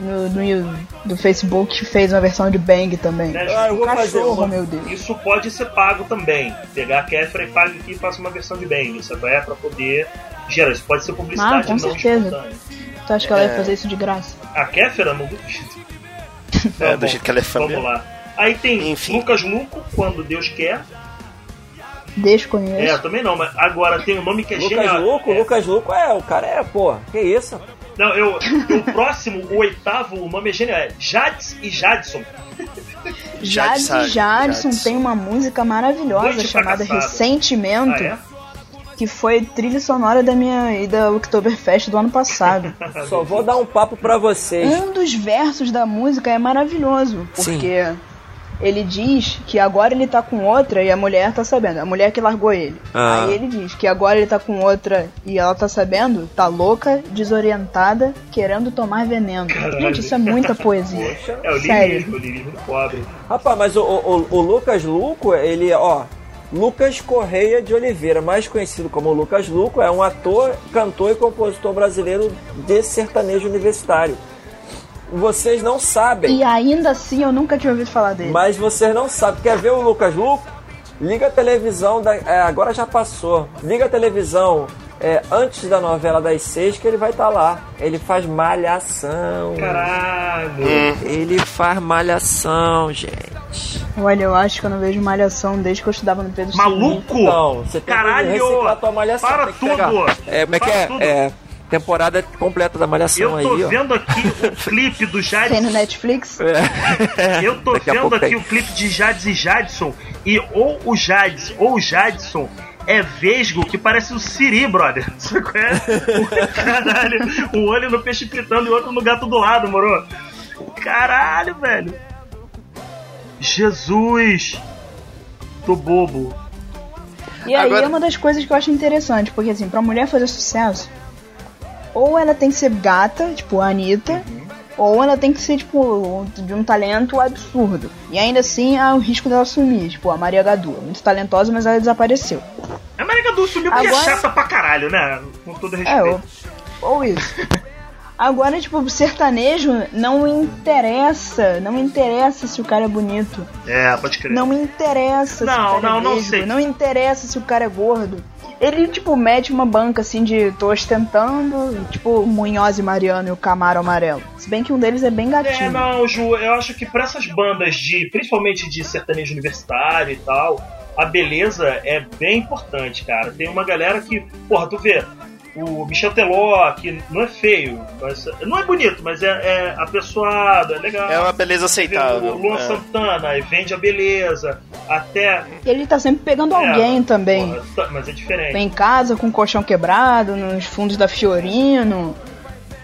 no, no, do Facebook fez uma versão de Bang também. Ah, eu vou um fazer cachorro, uma. meu Deus. Isso pode ser pago também. Pegar a Kéfera e pague aqui e faça uma versão de bang. Isso é pra poder gerar. Isso pode ser publicidade Ah, com não certeza. espontânea. Tu acha que ela É. ia fazer isso de graça? A Kéfera não duvido. É, Tá do bom, jeito que ela é Vamos família. lá. Aí tem Enfim. Lucas Luco, Quando Deus Quer. É, Desconheço. também não, mas agora tem um nome que é Lucas genial. Luco, É. Lucas Luco é, o cara é, pô, que isso? Não, eu, o próximo, o oitavo, o nome é genial. É Jades e Jadson. Jade Jade- Jadson tem uma música maravilhosa Noite chamada. Ressentimento, Ah, que foi trilha sonora da minha ida Oktoberfest do ano passado. [laughs] é? Só vou dar um papo pra vocês. um dos versos da música é maravilhoso, porque ele diz que agora ele tá com outra e a mulher tá sabendo. A mulher que largou ele. Ah. Aí ele diz que agora ele tá com outra e ela tá sabendo, tá louca, desorientada, querendo tomar veneno. Gente, isso é muita poesia. É o Sério. lirismo, o lirismo do pobre. Rapaz, mas o, o, o Lucas Luco, ele, ó. Lucas Correia de Oliveira, mais conhecido como Lucas Luco, é um ator, cantor e compositor brasileiro de sertanejo universitário. Vocês não sabem. E ainda assim eu nunca tinha ouvido falar dele. Mas vocês não sabem. Quer ver o Lucas Luco? Liga a televisão. Da, é, agora já passou. Liga a televisão é, antes da novela das seis que ele vai estar lá. Ele faz malhação. Caralho. Ele faz malhação, gente. Olha, eu acho que eu não vejo malhação desde que eu estudava no Pedro Maluco? Não, você tem Caralho! que reciclar tua malhação. Para tem que pegar. tudo! É, como é que Para é? tudo! É, temporada completa da malhação Eu tô aí, ó. vendo aqui o [laughs] clipe do Jades. Tem no Netflix? Eu tô Daqui vendo aqui tem. o clipe de Jades e Jadson. E ou o Jades ou o Jadson é vesgo que parece o Siri, brother. [laughs] Qual é? Caralho, um olho no peixe fritando e outro no gato do lado, moro? Caralho, velho. Jesus. Tô bobo. E aí Agora- é uma das coisas que eu acho interessante, porque assim, pra mulher fazer sucesso, ou ela tem que ser gata, tipo a Anitta, ou ela tem que ser, tipo, de um talento absurdo. E ainda assim há o risco dela sumir, tipo, a Maria Gadu, é muito talentosa, mas ela desapareceu. A América do Sul porque é Agora- chata pra caralho, né? Com todo respeito. É, ou, ou isso. [laughs] Agora, tipo, o sertanejo não interessa. Não interessa se o cara é bonito. É, pode crer. Não interessa se Não, o cara não, é não sei. Não interessa se o cara é gordo. Ele, tipo, mete uma banca assim de tô ostentando, tipo, Munhoz e Mariano e o Camaro Amarelo. Se bem que um deles é bem É, gatinho. não, Ju, eu acho que pra essas bandas de, principalmente de sertanejo universitário e tal, a beleza é bem importante, cara. Tem uma galera que, porra, tu vê, o Michel Teló, que não é feio, mas, não é bonito, mas é, é apessoado, é legal. É uma beleza aceitável. O Luan é. Santana e vende a beleza, até. Ele tá sempre pegando É, alguém também. porra, tá- mas é diferente. Vem em casa com o colchão quebrado, nos fundos da Fiorino.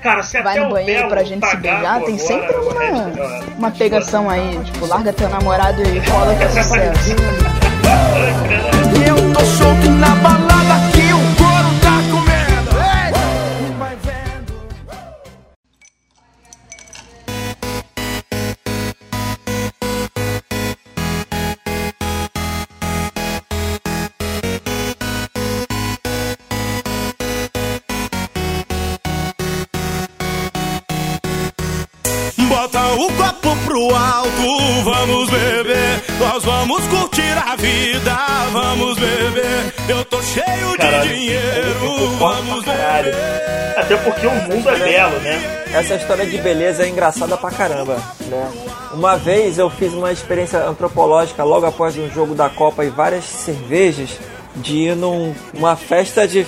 Cara, se Vai até no banheiro Belo pra gente se beijar, tem sempre resto uma, melhora. uma pegação aí. Tipo, larga teu namorado e cola [laughs] que é sucesso. Eu tô solto na balada copo pro alto, vamos beber. Nós vamos curtir a vida, vamos beber. Eu tô cheio Caralho, de dinheiro, vamos beber. Até porque o mundo é belo, né? Essa história de beleza é engraçada pra caramba, né? Uma vez eu fiz uma experiência antropológica logo após um jogo da Copa e várias cervejas de ir num- numa festa de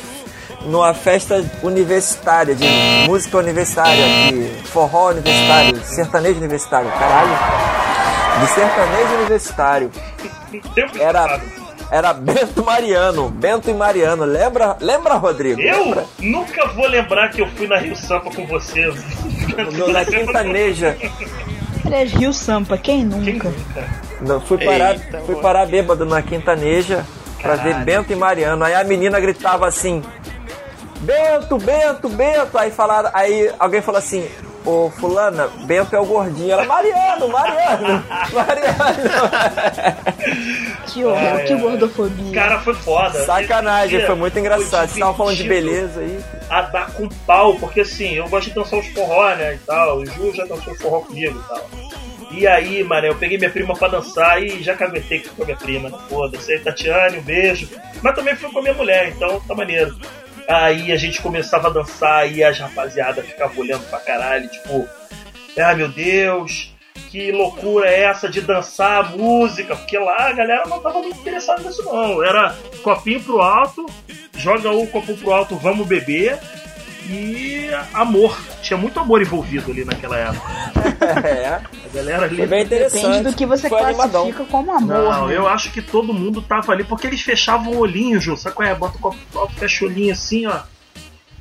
numa festa universitária, de música universitária, de forró universitário, sertanejo universitário, caralho. De sertanejo universitário. Era era Bento Mariano, Bento e Mariano. Lembra? Lembra, Rodrigo? Eu Lembra? nunca vou lembrar que eu fui na Rio Sampa com você. No- na Quintaneja. Aliás, Rio Sampa, quem nunca? Não, fui parar, Eita, fui parar bêbado na Quintaneja pra ver Caralho. Bento e Mariano. Aí a menina gritava assim: Bento, Bento, Bento. Aí falaram, aí alguém falou assim: Ô fulana, Bento é o gordinho. Ela, Mariano, Mariano, [laughs] Mariano. Que horror, É, que gordofobia. Cara, foi foda. Sacanagem, Esse foi muito engraçado. Vocês estavam falando de beleza aí. A dar com pau, porque assim, eu gosto de dançar os forró, né, e tal. O Ju já dançou os forró comigo e tal. E aí, mano, eu peguei minha prima pra dançar e já caguetei com a minha prima, né? Foda-se. Aí, Tatiane, um beijo. Mas também fui com a minha mulher, então tá maneiro. Aí a gente começava a dançar e as rapaziadas ficavam olhando pra caralho, tipo, ai meu Deus, que loucura é essa de dançar música? Porque lá a galera não tava muito interessada nisso, não. Era copinho pro alto, joga o copo pro alto, vamos beber. E amor. Tinha muito amor envolvido ali naquela época. É. A galera ali. Foi bem interessante. Depende do que você Foi classifica animadão. como amor. Não, né? eu acho que todo mundo tava ali porque eles fechavam o olhinho, Ju. Sabe qual é? Bota o copo fecha o olhinho assim, ó.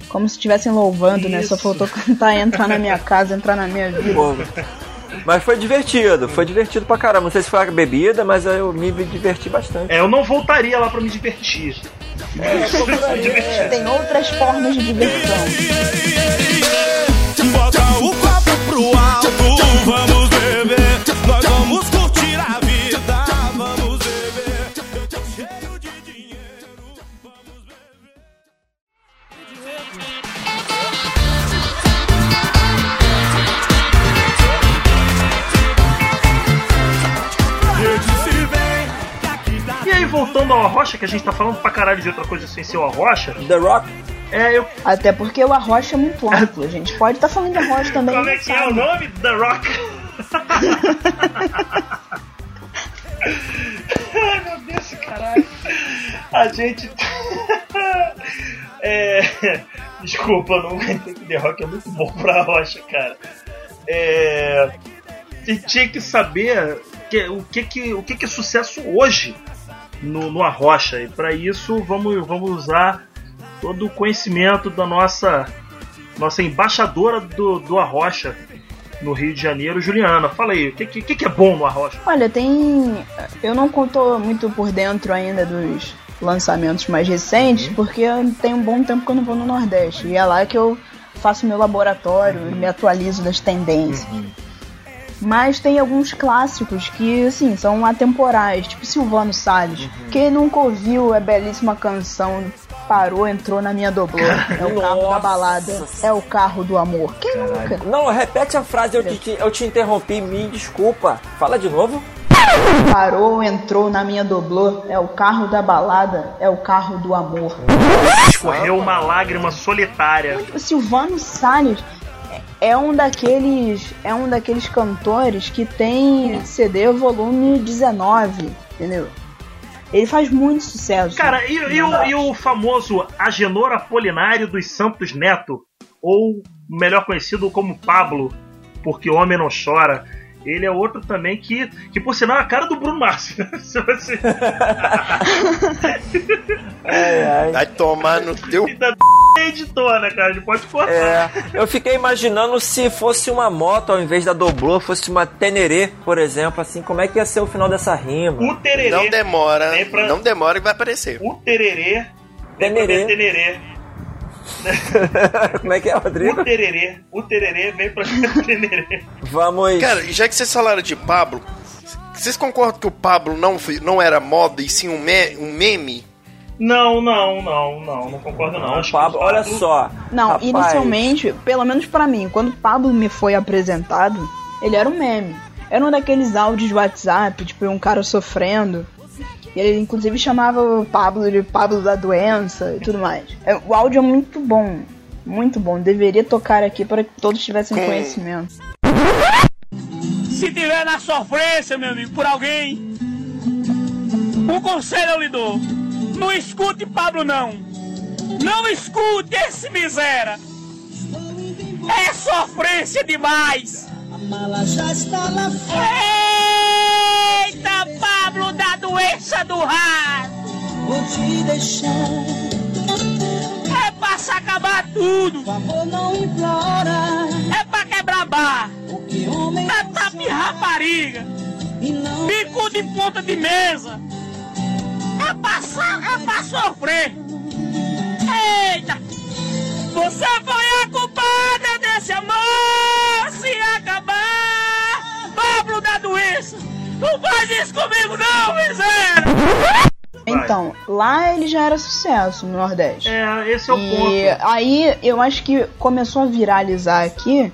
Como se estivessem louvando, né? Só Isso. faltou cantar [laughs] entrar na minha casa, entrar na minha vida. Pô, Mas foi divertido, foi divertido pra caramba. Não sei se foi a bebida, mas eu me diverti bastante. É, eu não voltaria lá pra me divertir. [laughs] Tem outras formas de diversão. Bota o copo pro alto, voltando ao Arrocha, que a gente tá falando pra caralho de outra coisa sem ser o Arrocha. The Rock? É, eu. Até porque o arrocha é muito amplo. A gente pode estar falando de arrocha também. Como é que é o sabe. nome? The Rock. [laughs] Ai, meu Deus, caralho. A gente. [laughs] É. Desculpa, não The Rock é muito bom pra rocha, cara. É. E tinha que saber que- o, que, que, o que, que é sucesso hoje no, no Arrocha. E para isso vamos, vamos usar todo o conhecimento da nossa nossa embaixadora do, do Arrocha no Rio de Janeiro, Juliana. Fala aí, o que, que, que é bom no Arrocha? Olha, tem. Eu não conto muito por dentro ainda dos lançamentos mais recentes, porque tem um bom tempo que eu não vou no Nordeste. E é lá que eu faço meu laboratório e me atualizo das tendências. Mas tem alguns clássicos que, assim, são atemporais, tipo Silvano Salles. Quem nunca ouviu a belíssima canção Parou, entrou na minha doblô. É o carro da balada. É o carro do amor. Quem nunca? Não, repete a frase, eu te, eu te interrompi, me desculpa. Fala de novo. Parou, entrou na minha doblô. É o carro da balada. É o carro do amor. Escorreu uma lágrima solitária. O Silvano Salles é um daqueles é um daqueles cantores que tem CD volume 19, entendeu? Ele faz muito sucesso. Cara, e, e o, e o famoso Agenor Apolinário dos Santos Neto, ou melhor conhecido como Pablo, porque homem não chora. Ele é outro também que, que por sinal, é a cara do Bruno Mars. [laughs] Se você... [laughs] Vai tomar no teu. Editor, né, cara? A gente pode cortar. É, eu fiquei imaginando se fosse uma moto ao invés da doblô, fosse uma Tenerê, por exemplo, assim, como é que ia ser o final dessa rima? O tererê. Não demora, Vem pra- não demora que vai aparecer. O tererê. Tenerê. O tererê. [laughs] como é que é, Rodrigo? O tererê. O tererê vem pra tererê. Vamos. Cara, já que vocês falaram de Pablo, vocês concordam que o Pablo não, foi- não era moda e sim um, me- um meme? Não, não, não, não, não concordo não. Acho Pablo, o olha só. Não, rapaz, inicialmente, pelo menos pra mim, quando o Pablo me foi apresentado, ele era um meme. Era um daqueles áudios de WhatsApp, tipo, um cara sofrendo. E ele inclusive chamava o Pablo de Pablo da doença e tudo mais. É, O áudio é muito bom. Muito bom. Deveria tocar aqui para que todos tivessem conhecimento. Se tiver na sofrência, meu amigo, por alguém, um conselho eu lhe dou. Não escute Pablo, não. Não escute esse miséria. É sofrência demais. A mala já está lá Eita, Pablo da doença do rato. Vou te deixar. É pra se acabar tudo. Por favor, não implora. É pra quebrar bar. Porque homem É tapa e rapariga. e não Bico de ponta de mesa. É passar, é pra sofrer. Eita! Você foi a culpada desse amor se acabar. Pablo da doença. Não faz isso comigo não, miséria. Então, lá ele já era sucesso no Nordeste. É, esse é o e ponto. aí eu acho que começou a viralizar aqui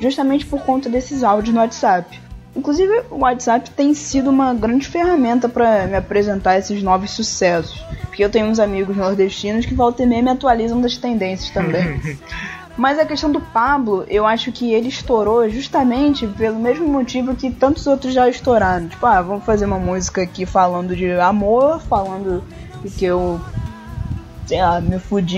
justamente por conta desses áudios no WhatsApp. Inclusive, o WhatsApp tem sido uma grande ferramenta para me apresentar esses novos sucessos. Porque eu tenho uns amigos nordestinos que volta e meia me atualizam das tendências também. [laughs] Mas a questão do Pablo, eu acho que ele estourou justamente pelo mesmo motivo que tantos outros já estouraram. Tipo, ah, vamos fazer uma música aqui falando de amor, falando que eu, sei lá, me fudi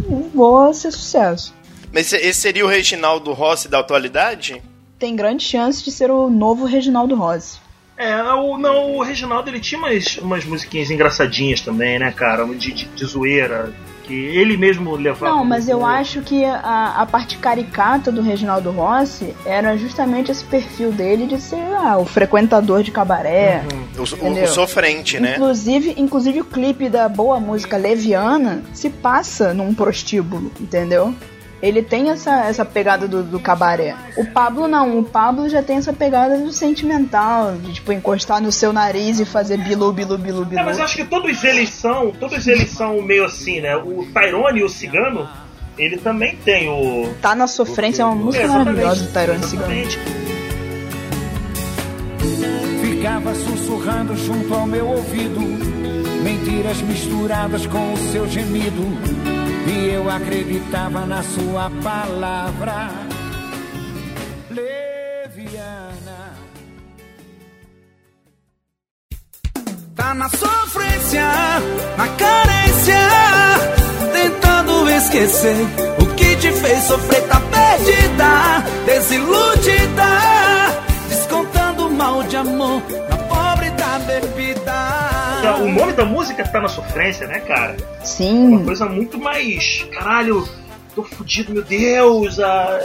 e vou ser sucesso. Mas esse- esse seria o Reginaldo Rossi da atualidade? Tem grande chance de ser o novo Reginaldo Rossi. É, o, não, o Reginaldo ele tinha umas, umas musiquinhas engraçadinhas também, né, cara? De, de, de zoeira. Que ele mesmo levava. Não, mas eu acho que a, a parte caricata do Reginaldo Rossi era justamente esse perfil dele de ser ah, o frequentador de cabaré. O, o- Entendeu? o sofrente, né? Inclusive, inclusive o clipe da boa música Leviana se passa num prostíbulo, entendeu? Ele tem essa, essa pegada do, do cabaré. O Pablo não, o Pablo já tem essa pegada do sentimental, de tipo encostar no seu nariz e fazer bilu, bilu, bilu, bilu. É, mas eu acho que todos eles são. Todos eles são meio assim, né? O Tyrone, o cigano, ele também tem o. Tá na sofrência é uma música Exatamente. maravilhosa do Tyrone Cigano. Ficava sussurrando junto ao meu ouvido, mentiras misturadas com o seu gemido. E eu acreditava na sua palavra. Leviana. Tá na sofrência, na carência, tentando esquecer o que te fez sofrer, tá perdida, desiludida, descontando mal de amor na pobre da bebida. O nome da música tá na sofrência, né, cara? Sim. Uma coisa muito mais. Caralho, tô fudido, meu Deus. ah,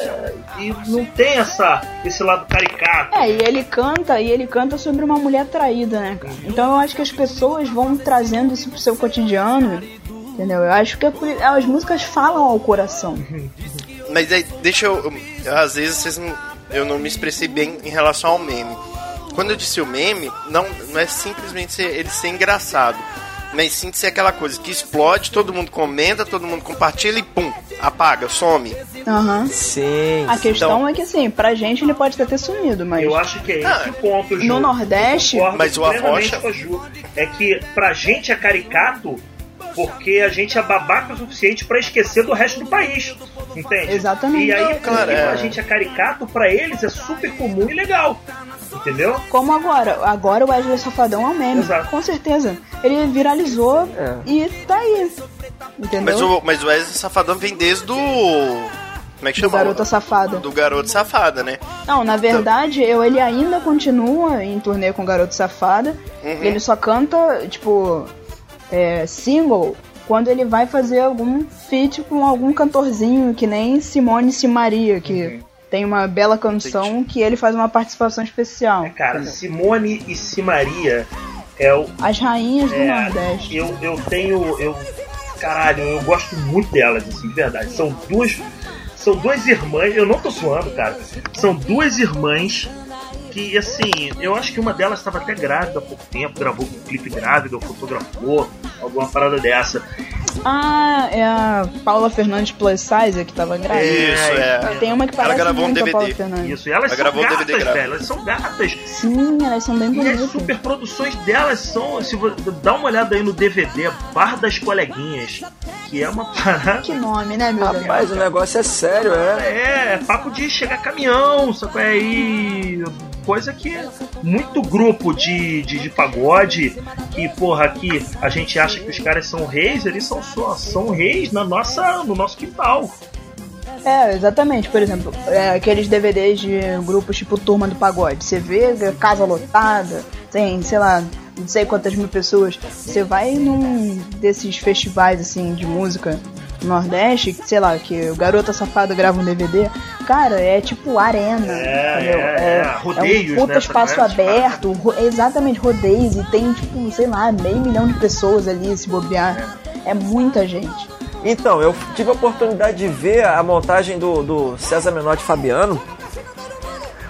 e não tem essa, esse lado caricato. É, e ele canta, e ele canta sobre uma mulher traída, né, cara? Então eu acho que as pessoas vão trazendo isso pro seu cotidiano, entendeu? Eu acho que é as músicas falam ao coração. Mas aí, deixa eu. Às vezes vocês não, eu não me expressei bem em relação ao meme. Quando eu disse o meme, não, não é simplesmente ser, ele ser engraçado. Mas sim ser aquela coisa que explode, todo mundo comenta, todo mundo compartilha e pum, apaga, some. Aham. Sim. A questão é que, assim, pra gente ele pode até ter sumido, mas. Eu acho que é esse o ponto, Ju. No Nordeste. Mas o Arrocha- com a Ju. É que pra gente é caricato porque a gente é babaca o suficiente pra esquecer do resto do país. Entende? Exatamente. E aí, Não, claro, é. pra gente é caricato, pra eles é super comum e legal. Entendeu? Como agora? Agora o Wesley Safadão é um meme. Com certeza. Ele viralizou e tá aí. Entendeu? Mas o, mas o Wesley Safadão vem desde o. Como é que Do chama? Garota Safada. Do Garoto Safada, né? Não, na verdade, eu, ele ainda continua em turnê com Garoto Safada. Uhum. Ele só canta, tipo, é, single quando ele vai fazer algum feat com algum cantorzinho, que nem Simone Simaria, que Uhum. tem uma bela canção que ele faz uma participação especial. Cara, Simone e Simaria é o. As rainhas do É, Nordeste. Eu, eu tenho. Eu, caralho, eu gosto muito delas, assim, de verdade. São duas. São duas irmãs, eu não tô zoando, cara. São duas irmãs que, assim, eu acho que uma delas estava até grávida há pouco tempo, gravou um clipe grávida, ou fotografou, alguma parada dessa. Ah, é a Paula Fernandes Plus Size que tava grávida. Isso, é. Tem uma que Ela parece gravou um muito a Paula DVD. Fernandes. Isso, e elas Ela são gravou um gatas, DVD grávida. velho, elas são gatas. Sim, elas são bem E as bonitas. superproduções delas são, se dá uma olhada aí no DVD, Bar das Coleguinhas, que é uma parada. Que nome, né, meu Deus? Rapaz, o negócio é sério, é. É, é papo de chegar caminhão, sabe? qual é? Coisa que muito grupo de, de, de pagode, que porra, aqui a gente acha que os caras são reis, eles são só são reis na nossa, no nosso quintal. É, exatamente. Por exemplo, é, aqueles DVDs de grupos tipo Turma do Pagode. Você vê casa lotada, tem, sei lá, não sei quantas mil pessoas. Você vai num desses festivais assim de música Nordeste, sei lá, que o Garota Safada grava um DVD. Cara, é tipo arena, É, entendeu? é, é, rodeios, um puta né, espaço também, aberto, ro- exatamente, rodeios, e tem, tipo, sei lá, meio milhão de pessoas ali se bobear. É muita gente. Então, eu tive a oportunidade de ver a montagem do, do César Menotti Fabiano.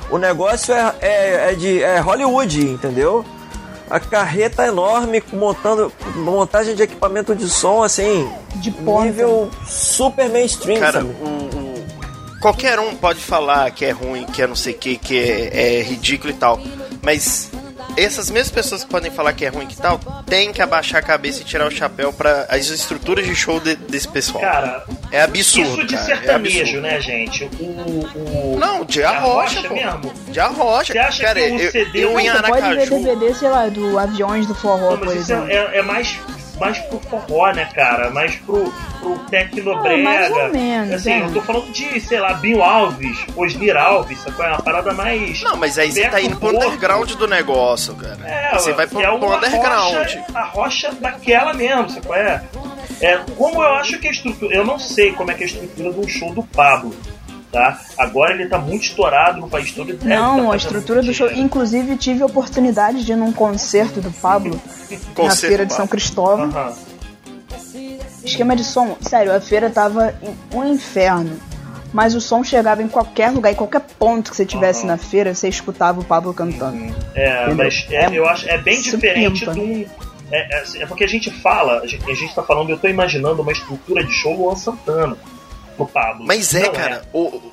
O negócio é, é, é de é Hollywood, entendeu? A carreta enorme, montando montagem de equipamento de som, assim, de ponta. nível super mainstream, Cara, sabe? o, o- qualquer um pode falar que é ruim, que é não sei o que, que é, é ridículo e tal. Mas essas mesmas pessoas que podem falar que é ruim e tal, tem que abaixar a cabeça e tirar o chapéu para as estruturas de show de- desse pessoal. Cara, é absurdo. Isso de cara, é sertanejo, absurdo. né, gente? O, o... Não, de arrocha, pô. mesmo. De arrocha. Você acha cara, que o eu, CD eu em Você pode ver Aracaju. DVD, sei lá, do Aviões do Forró, Não, por isso exemplo. é, é- é mais, mais pro forró, né, cara? Mais pro, pro tecnobrega. Ah, mais ou menos, Assim, é. eu tô falando de, sei lá, Binho Alves, Osnir Alves, sabe? qual é? uma parada mais. Não, mas aí você tá indo do pro underground do negócio, cara. É, você vai pro, é pro underground. Rocha, a rocha daquela mesmo, sabe qual é? É, como eu acho que a estrutura. Eu não sei como é que é a estrutura de um show do Pablo. Tá? Agora ele tá muito estourado no país todo. ele deve tá Não, a estrutura do show. Inclusive, tive a oportunidade de ir num concerto do Pablo na Concerto feira do de São. Cristóvão. Esquema de som, sério, a feira tava em- um inferno. Mas o som chegava em qualquer lugar, em qualquer ponto que você tivesse na feira, você escutava o Pablo cantando. É, Entendeu? mas é, eu acho é bem diferente pimpa. de um. É, é, é porque a gente fala, a gente, a gente tá falando, eu tô imaginando uma estrutura de show Luan Santana no Pablo. Mas é, Não cara.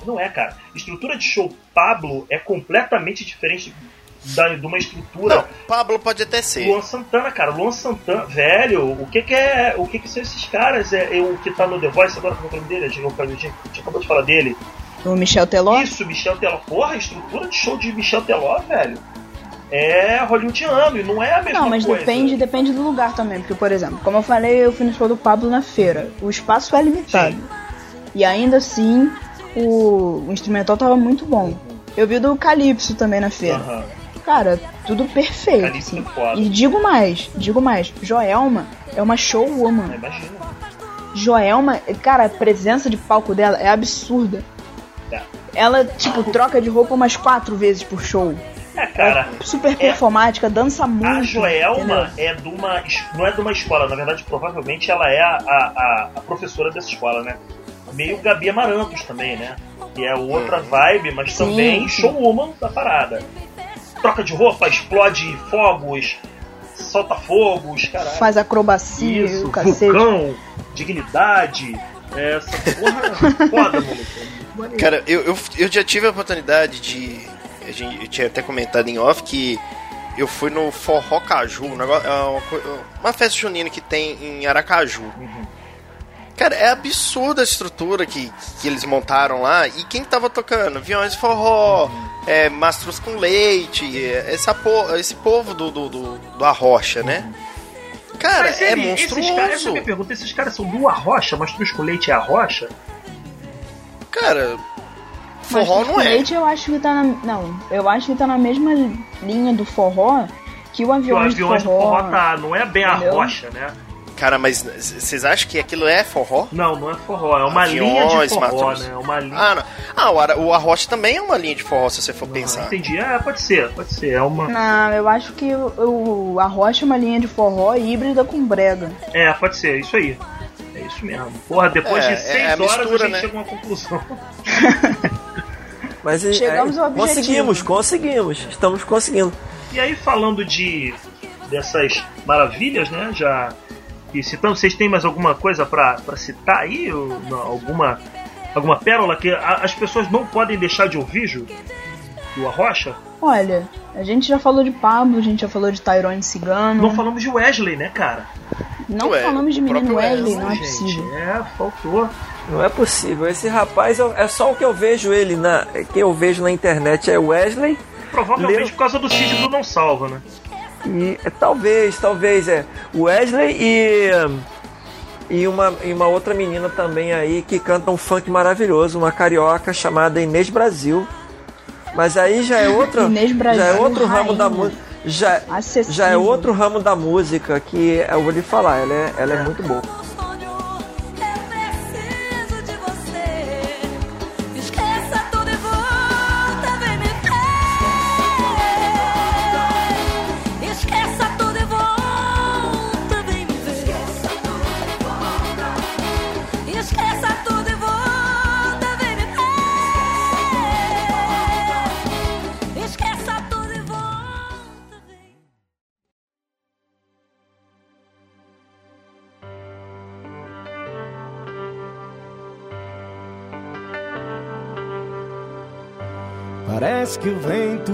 Não é, cara. Estrutura de show Pablo é completamente diferente da, de uma estrutura. Não, Pablo pode até ser. Luan Santana, cara. Luan Santana, velho, o que que é. O que que são esses caras? É, é o que tá no The Voice agora, como é o nome dele? A gente, acabou de falar dele. O Michel Teló? Isso, Michel Teló. Porra, a estrutura de show de Michel Teló, velho. É hollywoodiano e não é a mesma Não, mas coisa. depende, depende do lugar também. Porque, por exemplo, como eu falei, eu fui no show do Pablo na feira. O espaço é limitado. E ainda assim, o, o instrumental tava muito bom. Eu vi o do Calypso também na feira. Aham. Cara, tudo perfeito. Calypso assim. é. E digo mais, digo mais, Joelma é uma showwoman. Imagina. Joelma, cara, a presença de palco dela é absurda. Tá. Ela, tipo, troca de roupa umas quatro vezes por show. É, cara. Super performática, dança muito. A Joelma entendeu? é de uma. não é de uma escola, na verdade, provavelmente ela é a, a- a professora dessa escola, né? Meio Gabi Amarantos também, né? Que é outra vibe, mas Sim, também showwoman da parada. Troca de roupa, explode fogos, solta fogos, caralho. Faz acrobacia, Isso, o cacete. vulcão, dignidade. É, essa porra foda, maluco. Cara, eu, eu, eu já tive a oportunidade de. A gente, eu tinha até comentado em off que eu fui no Forró Caju, um negócio, é uma, uma festa junina que tem em Aracaju. Cara, é absurda a estrutura que, que eles montaram lá. E quem tava tocando? Viões de forró, é, mastros com leite, é, essa po- esse povo do, do, do, do Arrocha, né? Cara, Mas é ele- Esses caras, essa é a monstruoso. minha pergunta, esses caras são do Arrocha, mas Trus com Leite é Arrocha? Cara, Mas forró não é. Leite eu acho que tá na. Não, eu acho que tá na mesma linha do forró que o Que o aviões, aviões do do forró. forró tá, não é bem Entendeu? Arrocha, né? Cara, mas vocês acham que aquilo é forró? Não, não é forró, é uma Aviões, linha de forró, mastros. né? Uma linha. Ah, não. Ah, o, Ara- o Arrocha também é uma linha de forró, se você for pensar. Entendi. É, pode ser, pode ser. É uma. Não, eu acho que o, o Arrocha é uma linha de forró híbrida com brega. É, pode ser, é isso aí. É isso mesmo. Porra, depois É, de é seis a horas mistura, a gente né? chega a uma conclusão. [laughs] Mas Chegamos é, ao objetivo. conseguimos, conseguimos. Estamos conseguindo. E aí, falando de dessas maravilhas, né? Já. E citando, vocês têm mais alguma coisa pra pra citar aí? Ou, não, alguma, alguma pérola que a- as pessoas não podem deixar de ouvir, Ju? Do Arrocha? Olha, a gente já falou de Pablo, a gente já falou de Tyrone Cigano. Não falamos de Wesley, né, cara? Não Ué, falamos de menino Wesley, Wesley, não é gente. possível. É, faltou. Não é possível. Esse rapaz é é só o que eu vejo ele na. que eu vejo na internet é Wesley. Provavelmente Leo- por causa do sítio do Não Salva, né? E é, talvez, talvez é Wesley e e uma, e uma outra menina também aí que canta um funk maravilhoso, uma carioca chamada Inês Brasil. Mas aí já é [laughs] Brasil, já é outro ramo da música. Já, Acessível. já é outro ramo da música que eu vou lhe falar, ela é, ela é muito boa. Parece que o vento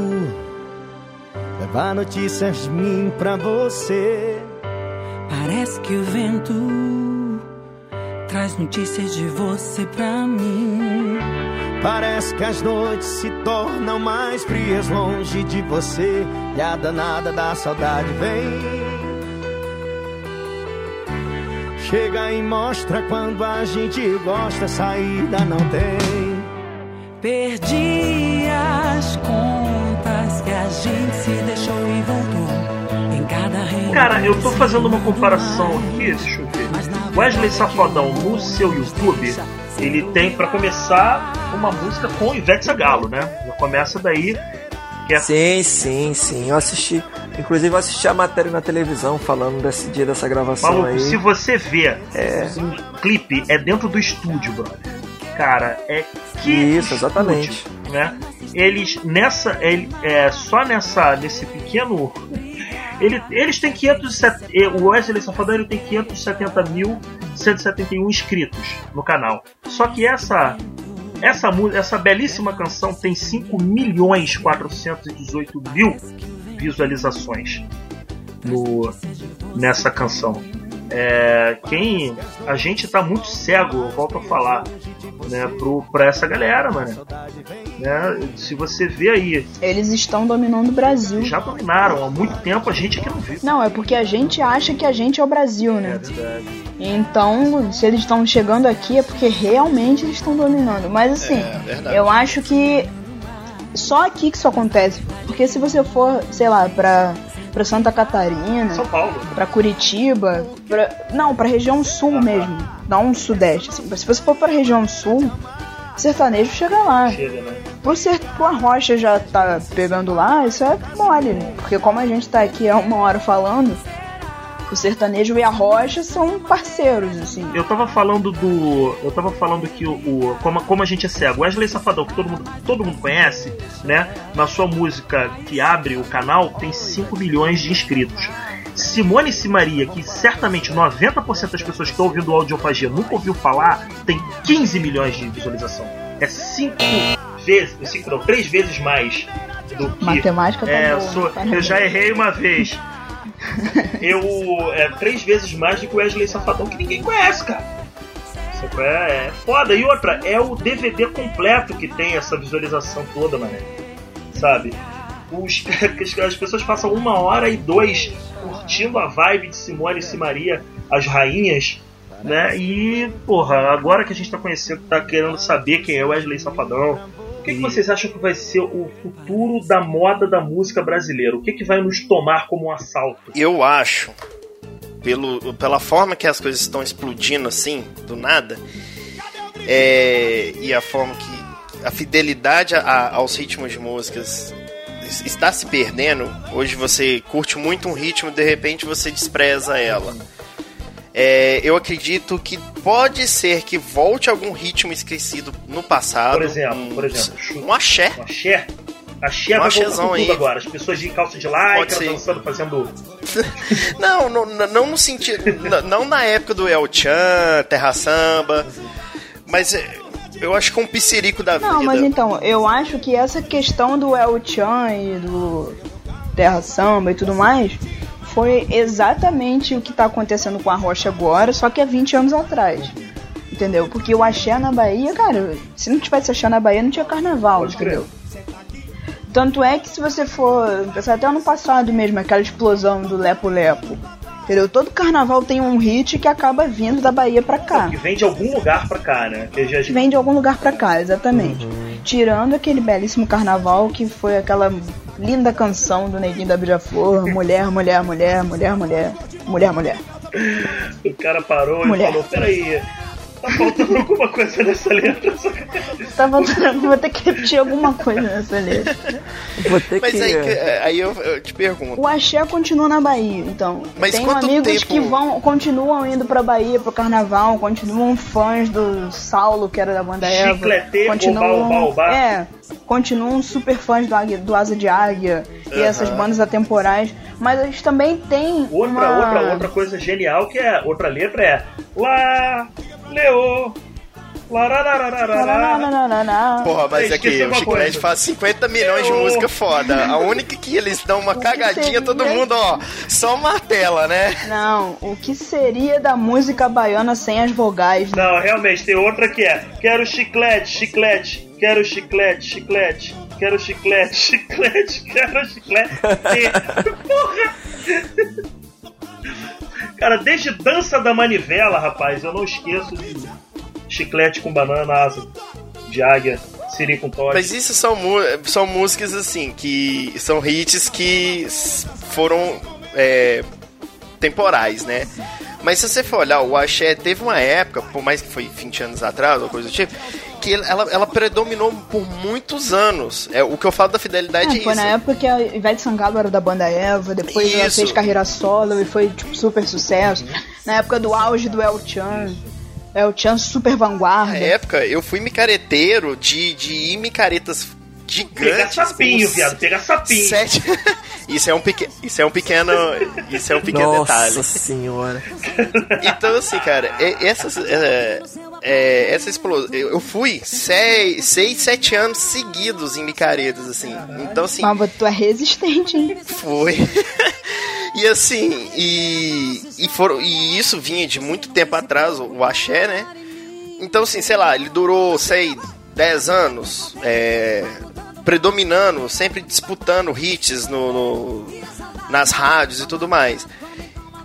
leva notícias de mim pra você. Parece que o vento traz notícias de você pra mim. Parece que as noites se tornam mais frias longe de você. E a danada da saudade vem. Chega e mostra quando a gente gosta, saída não tem. Perdi as contas que a gente se deixou e voltou. Em cada reino. Cara, eu tô fazendo uma comparação aqui, deixa eu ver. Wesley Safadão no seu YouTube, ele tem pra começar uma música com Ivete Sangalo, né? Já começa daí. Que é... Sim, sim, sim. Eu assisti. Inclusive eu assisti a matéria na televisão falando desse dia dessa gravação Maluco, aí. se você vê É. um clipe, é dentro do estúdio, brother. Cara, é que Isso, exatamente. né? Eles nessa, ele, é, só nessa, nesse pequeno, ele, eles têm 507, eh, o Wesley Safadão ele tem 570.171 inscritos no canal. Só que essa essa, essa belíssima canção tem 5 milhões 418 mil visualizações no, nessa canção. É, quem a gente tá muito cego, eu volto a falar, né, pro, pra essa galera, mano. Né, se você vê aí, Eles estão dominando o Brasil. já dominaram há muito tempo, a gente que não viu. Não, é porque a gente acha que a gente é o Brasil, né? verdade. Então, se eles estão chegando aqui é porque realmente eles estão dominando. Mas assim, É, eu acho que só aqui que isso acontece. Porque se você for, sei lá, pra, pra Santa Catarina, São Paulo. pra Curitiba, pra, não, pra região sul mesmo, não sudeste. Assim. Se você for pra região sul, sertanejo chega lá. Chega, né? Por ser rocha já tá pegando lá, isso é mole, né? Porque como a gente tá aqui há uma hora falando, o sertanejo e a rocha são parceiros, assim. Eu tava falando do. Eu tava falando que o. o- como, como a gente é cego. Wesley Safadão, que todo mundo, todo mundo conhece, né? Na sua música que abre o canal, tem 5 milhões de inscritos. Simone Simaria, que certamente 90% das pessoas que estão ouvindo o Audiofagia nunca ouviu falar, tem 15 milhões de visualização. É 5 vezes. 5 não, 3 vezes mais do que. Matemática tá É, boa, sou- parabéns. eu já errei uma vez. Eu. É três vezes mais do que o Wesley Safadão, que ninguém conhece, cara. É, é foda. E outra, é o DVD completo que tem essa visualização toda, mané. Sabe? Os, [laughs] as pessoas passam uma hora e dois curtindo a vibe de Simone e Simaria, as rainhas, né? E, porra, agora que a gente tá conhecendo, tá querendo saber quem é o Wesley Safadão. O que, que vocês acham que vai ser o futuro da moda da música brasileira? O que, que vai nos tomar como um assalto? Eu acho, pelo, pela forma que as coisas estão explodindo assim, do nada, é, e a forma que a fidelidade a- aos ritmos de músicas es- está se perdendo. Hoje você curte muito um ritmo, de repente você despreza ela. É, eu acredito que pode ser que volte algum ritmo esquecido no passado. Por exemplo, um, por exemplo, um axé. Um axé? Axé Um vai voltar axézão com tudo aí. agora. As pessoas de calça de lycra, dançando, fazendo... [laughs] Não, não, não no sentido. não na época do El Chan, Terra Samba. Mas é, eu acho que é um piscirico da Não, vida. mas então, eu acho que essa questão do El Chan e do Terra Samba e tudo mais foi exatamente o que tá acontecendo com a Rocha agora, só que há 20 anos atrás. Entendeu? Porque o axé na Bahia, cara, se não tivesse axé na Bahia, não tinha carnaval, entendeu? Tanto é que se você for pensar até ano passado mesmo, aquela explosão do Lepo Lepo. Entendeu? Todo carnaval tem um hit que acaba vindo da Bahia pra cá. Que vem de algum lugar pra cá, né? Que já... Que vem de algum lugar pra cá, exatamente. Tirando aquele belíssimo carnaval que foi aquela linda canção do Neguinho da Beija-Flor, mulher, mulher, mulher, mulher, mulher, mulher, mulher. O cara parou Mulher. e falou, peraí, tá faltando alguma coisa nessa letra. Tava, vou ter que repetir alguma coisa nessa letra. Vou ter Mas que. aí, que- aí eu, eu te pergunto. O axé continua na Bahia, então. Mas Tenho quanto amigos tempo- que vão, continuam indo pra Bahia pro carnaval, continuam fãs do Saulo, que era da banda Eva. Chicletê, continuam. É, continuam super fãs do, Águia- do Asa de Águia e Aham. essas bandas atemporais. Mas eles também têm Outra, uma... outra, outra coisa genial que é, outra letra é Lá, Leo, lararararará. Porra, mas aqui, esqueci o Chiclete faz 50 milhões de música foda. A única que eles dão uma cagadinha, todo mundo, ó, só martela, né? Não, o que seria da música baiana sem as vogais? né? Não, realmente, tem outra que é Quero chiclete, chiclete, quero chiclete, chiclete, quero chiclete, [laughs] chiclete, quero chiclete. [laughs] Porra! Cara, desde Dança da Manivela, rapaz, eu não esqueço de chiclete com banana, asa de águia, siri com toque. Mas isso são, são músicas assim, que são hits que foram é, temporais, né? Mas se você for olhar, o axé teve uma época, por mais que foi 20 anos atrás ou coisa do tipo, que ela, ela predominou por muitos anos. É, o que eu falo da fidelidade é, É, foi isso. na época que a Ivete Sangalo era da banda Eva, depois ela Isso. fez carreira solo e foi tipo, super sucesso. Na época do auge do El Chan. El Chan super vanguarda. Na época, eu fui micareteiro de, de ir micaretas gigantes. sapinho, com viado, pegar sapinho. Sete... [laughs] isso, é um pequeno, isso é um pequeno. Isso é um pequeno Nossa detalhe. senhora. Então, assim, cara, essas. É, é, essa explosão. Eu eu fui seis, seis, sete anos seguidos em micaretas, assim. Então, assim. Mas tu é resistente, hein? Foi. [laughs] e assim, e, e, foram, e isso vinha de muito tempo atrás, o, o axé, né? Então, assim, sei lá, ele durou, sei, 10 anos, é, predominando, sempre disputando hits no, no- nas rádios e tudo mais.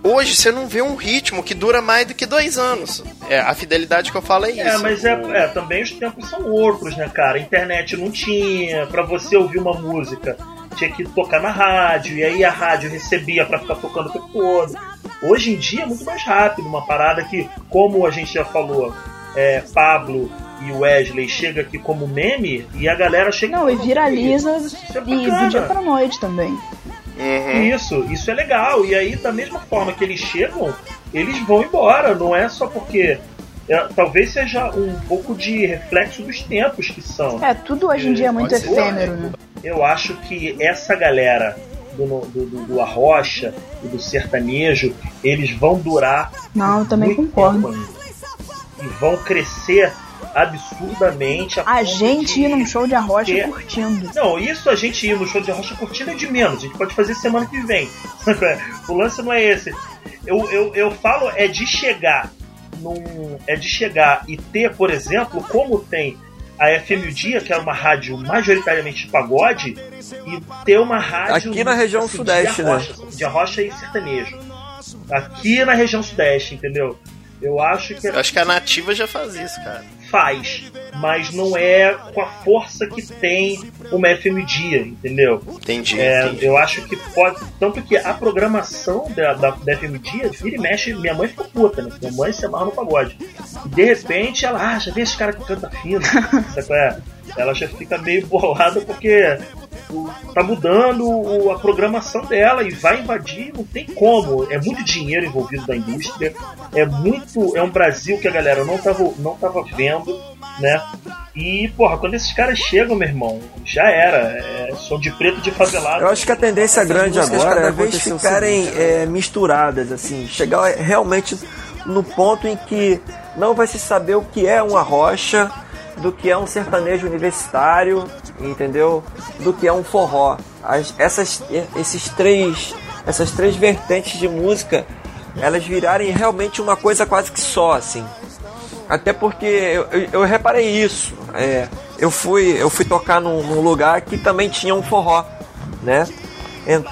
Hoje você não vê um ritmo que dura mais do que dois anos. É, a fidelidade que eu falo é isso. É, mas é, é, também os tempos são outros, né, cara? A internet não tinha, pra você ouvir uma música, tinha que tocar na rádio, e aí a rádio recebia pra ficar tocando o tempo todo. Hoje em dia é muito mais rápido, uma parada que, como a gente já falou, é, Pablo e Wesley chega aqui como meme e a galera chega Não, e viraliza é e bacana. do dia pra noite também. Isso, isso é legal. E aí, da mesma forma que eles chegam, eles vão embora. Não é só porque. é, talvez seja um pouco de reflexo dos tempos que são. É, tudo hoje em dia é muito efêmero, né? Eu acho que essa galera do, do, do, do Arrocha e do sertanejo, eles vão durar Não, eu também muito concordo. E vão crescer absurdamente. A gente ir num show de arrocha que- curtindo. Não, isso a gente ir no show de rocha curtindo é de menos. A gente pode fazer semana que vem. [laughs] o lance não é esse. Eu, eu, eu falo é de chegar num. É de chegar e ter, por exemplo, como tem a FM o Dia, que é uma rádio majoritariamente de pagode, e ter uma rádio. Aqui na região assim, sudeste, de né? arrocha, De arrocha e sertanejo. Aqui na região sudeste, entendeu? Eu acho que Eu acho que a nativa já faz isso, cara. faz, mas não é com a força que tem uma FM Dia, entendeu? Entendi. É, entendi. eu acho que pode. Tanto que a programação da, da, da FM Dia, vira e mexe, minha mãe fica puta, né? Minha mãe se amarra no pagode. E de repente ela, ah, já vê esse cara que canta fino. [laughs] sabe qual é? Ela já fica meio bolada porque o- tá mudando o- a programação dela e vai invadir, não tem como. É muito dinheiro envolvido da indústria, é muito. É um Brasil que a galera não tava, não tava vendo, né? E, porra, quando esses caras chegam, meu irmão, já era. É, som de preto de favelado. Eu acho que a tendência grande agora cada é vez ficarem, seguinte, é, misturadas, assim, chegar realmente no ponto em que não vai se saber o que é uma rocha, do que é um sertanejo universitário, entendeu? Do que é um forró. As- essas, esses três, essas três vertentes de música, elas virarem realmente uma coisa quase que só, assim. Até porque eu, eu, eu reparei isso. É, eu, fui, eu fui tocar num, num lugar que também tinha um forró, né? Ent-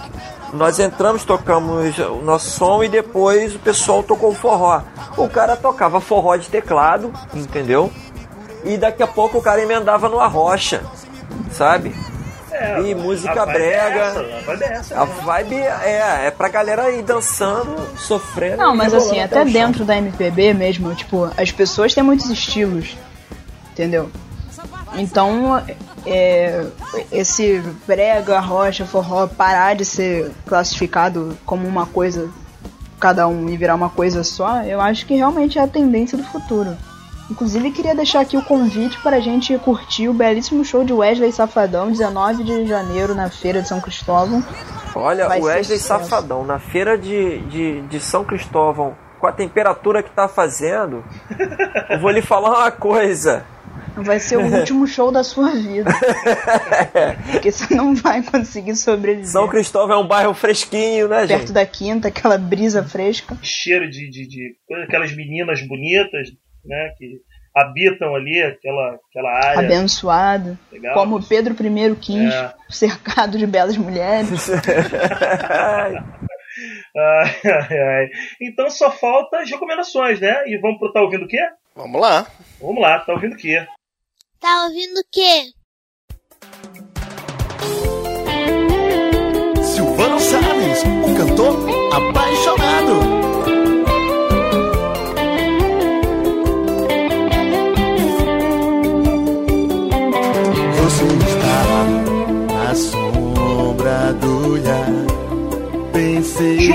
nós entramos, tocamos o nosso som e depois o pessoal tocou o forró. O cara tocava forró de teclado, entendeu? E daqui a pouco o cara emendava no arrocha, sabe? É, e a música vibe é brega. essa, a vibe é essa, A né? vibe é, é pra galera ir dançando, sofrendo. Não, mas assim, até até chão. dentro da MPB mesmo, tipo, as pessoas têm muitos estilos, entendeu? Então, é, esse brega, rocha, forró parar de ser classificado como uma coisa, cada um e virar uma coisa só, eu acho que realmente é a tendência do futuro. Inclusive, queria deixar aqui o convite para a gente curtir o belíssimo show de Wesley Safadão, 19 de janeiro, na Feira de São Cristóvão. Olha, Vai o Wesley. Safadão, na feira de, de, de São Cristóvão, com a temperatura que tá fazendo, eu vou lhe falar uma coisa. Vai ser o [laughs] último show da sua vida. [laughs] Porque você não vai conseguir sobreviver. São Cristóvão é um bairro fresquinho, né, Perto gente? da quinta, aquela brisa fresca. cheiro de, de, de aquelas meninas bonitas, né, que habitam ali aquela, aquela área. Abençoado. Legal. Como Pedro I quis, É. cercado de belas mulheres. [laughs] [laughs] Ai, ai, ai. Então só falta as recomendações, né? E vamos pro Tá Ouvindo o quê? Vamos lá. Vamos lá, tá ouvindo o quê? Tá ouvindo o quê? Silvano Salles, o cantor apaixonado. douraduras pensei Ju,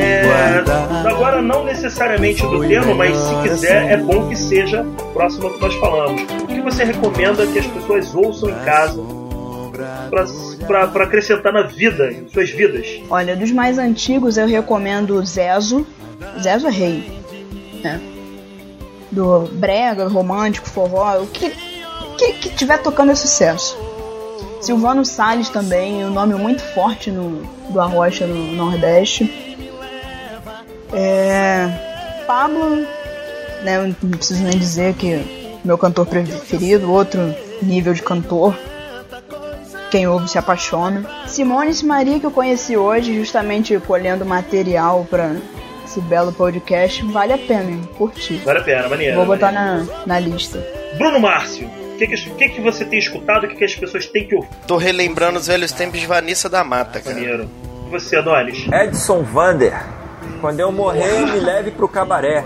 é, Agora, não necessariamente do tema, mas se quiser, é bom que seja próximo ao que nós falamos. O que você recomenda que as pessoas ouçam em casa para acrescentar na vida, em suas vidas? Olha, dos mais antigos, eu recomendo Zezo. Zezo é rei, né? Do brega, romântico, forró, o que, que, que tiver tocando é sucesso. Silvano Salles também, um nome muito forte no, do Arrocha no Nordeste. É, Pablo, né, não preciso nem dizer que meu cantor preferido, outro nível de cantor. Quem ouve se apaixona. Simone e Maria que eu conheci hoje, justamente colhendo material para esse belo podcast, vale a pena, hein? curtir. Vale a pena, maneiro. Vou botar maneiro. na, na lista. Bruno Márcio, que, que, que, que você tem escutado? O que, que as pessoas têm que ouvir? Tô relembrando os velhos tempos de Vanessa da Mata, cara. Maneiro. E você, Adonis? Edson Vander. Quando eu morrer, me leve pro cabaré.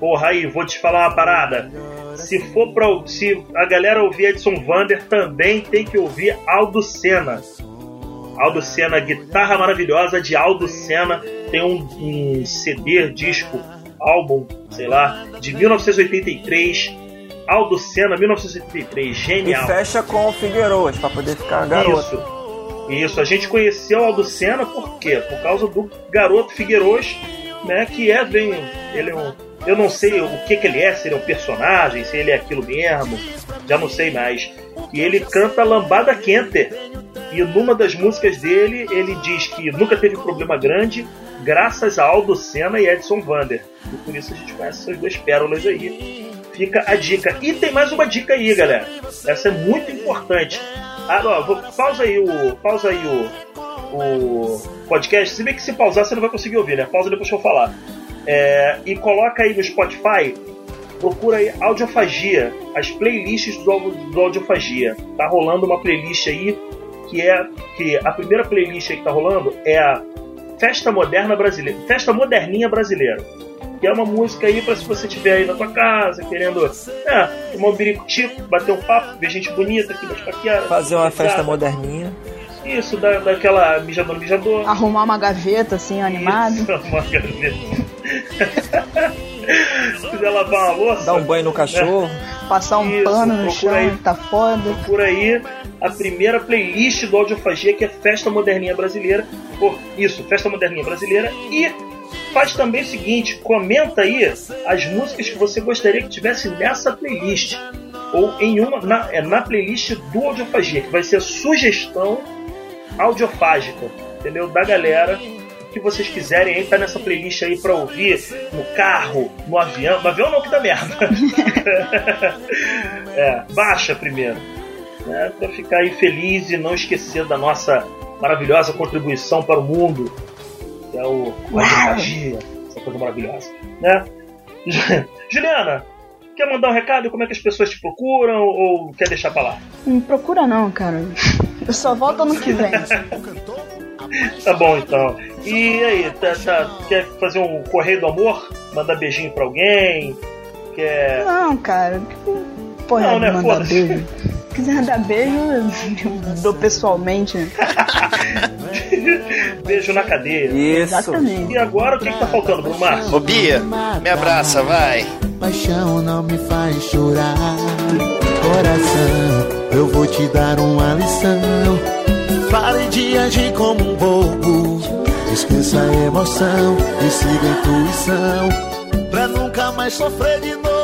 Porra, aí, vou te falar uma parada. Se for pra. Se a galera ouvir Edson Vander, também tem que ouvir Aldo Senna. Aldo Senna, guitarra maravilhosa de Aldo Senna. Tem um, um CD, disco, álbum, sei lá, de 1983. Aldo Senna, 1983. Genial. E fecha com o Figueiroas, pra poder ficar garoto. Isso. Isso, a gente conheceu o Aldo Senna por quê? Por causa do garoto Figueiroas, né? Que é bem. Ele é um. Eu não sei o que, que ele é, se ele é um personagem, se ele é aquilo mesmo, já não sei mais. E ele canta Lambada Quente. E numa das músicas dele, ele diz que nunca teve problema grande, graças a Aldo Senna e Edson Vander. E por isso a gente conhece essas duas pérolas aí. Fica a dica. E tem mais uma dica aí, galera. Essa é muito importante. Ah, ó, vou, pausa aí o. Pausa aí o. O podcast. Se bem que se pausar você não vai conseguir ouvir, né? Pausa depois que eu falar. É, e coloca aí no Spotify. Procura aí Audiofagia, as playlists do, do Audiofagia. Tá rolando uma playlist aí que é. que A primeira playlist aí que tá rolando é a Festa Moderna Brasileira. Festa Moderninha Brasileira que é uma música aí para se você estiver aí na tua casa, querendo é, tomar um biricutico, bater um papo, ver gente bonita aqui nas paqueras. Fazer uma festa moderninha. Isso, da, daquela mijador, mijador. Arrumar uma gaveta assim, animado. Isso, [laughs] uma gaveta. se quiser lavar uma louça. Dar um banho no cachorro. É. Passar um Isso, pano no chão, aí, tá foda. Por aí a primeira playlist do Audiofagia, que é Festa Moderninha Brasileira. Por isso, Festa Moderninha Brasileira. E faz também o seguinte: comenta aí as músicas que você gostaria que tivesse nessa playlist. Ou em uma. Na, é na playlist do Audiofagia, que vai ser a sugestão audiofágica, entendeu? Da galera que vocês quiserem aí, tá nessa playlist aí pra ouvir no carro, no avião. No avião não, que dá merda. [laughs] é, baixa primeiro. Né, pra ficar aí feliz e não esquecer da nossa maravilhosa contribuição para o mundo é o magia, essa coisa maravilhosa, né? [laughs] Juliana, quer mandar um recado? Como é que as pessoas te procuram ou quer deixar pra lá? Não procura não, cara. Eu só volto ano que vem. [laughs] tá bom então. E aí, tá, tá, quer fazer um correio do amor? Mandar beijinho pra alguém? Quer. Não, cara. Porra, não, né? mandar beijo. Se quiser dar beijo, eu dou pessoalmente. [laughs] Beijo na cadeia. Isso. Exatamente. E agora o que, que tá faltando, Bruno Márcio? Ô Bia, me abraça, vai. Paixão não me faz chorar. Coração, eu vou te dar uma lição. Pare de agir como um bobo. Esqueça a emoção e siga a intuição. Pra nunca mais sofrer de novo.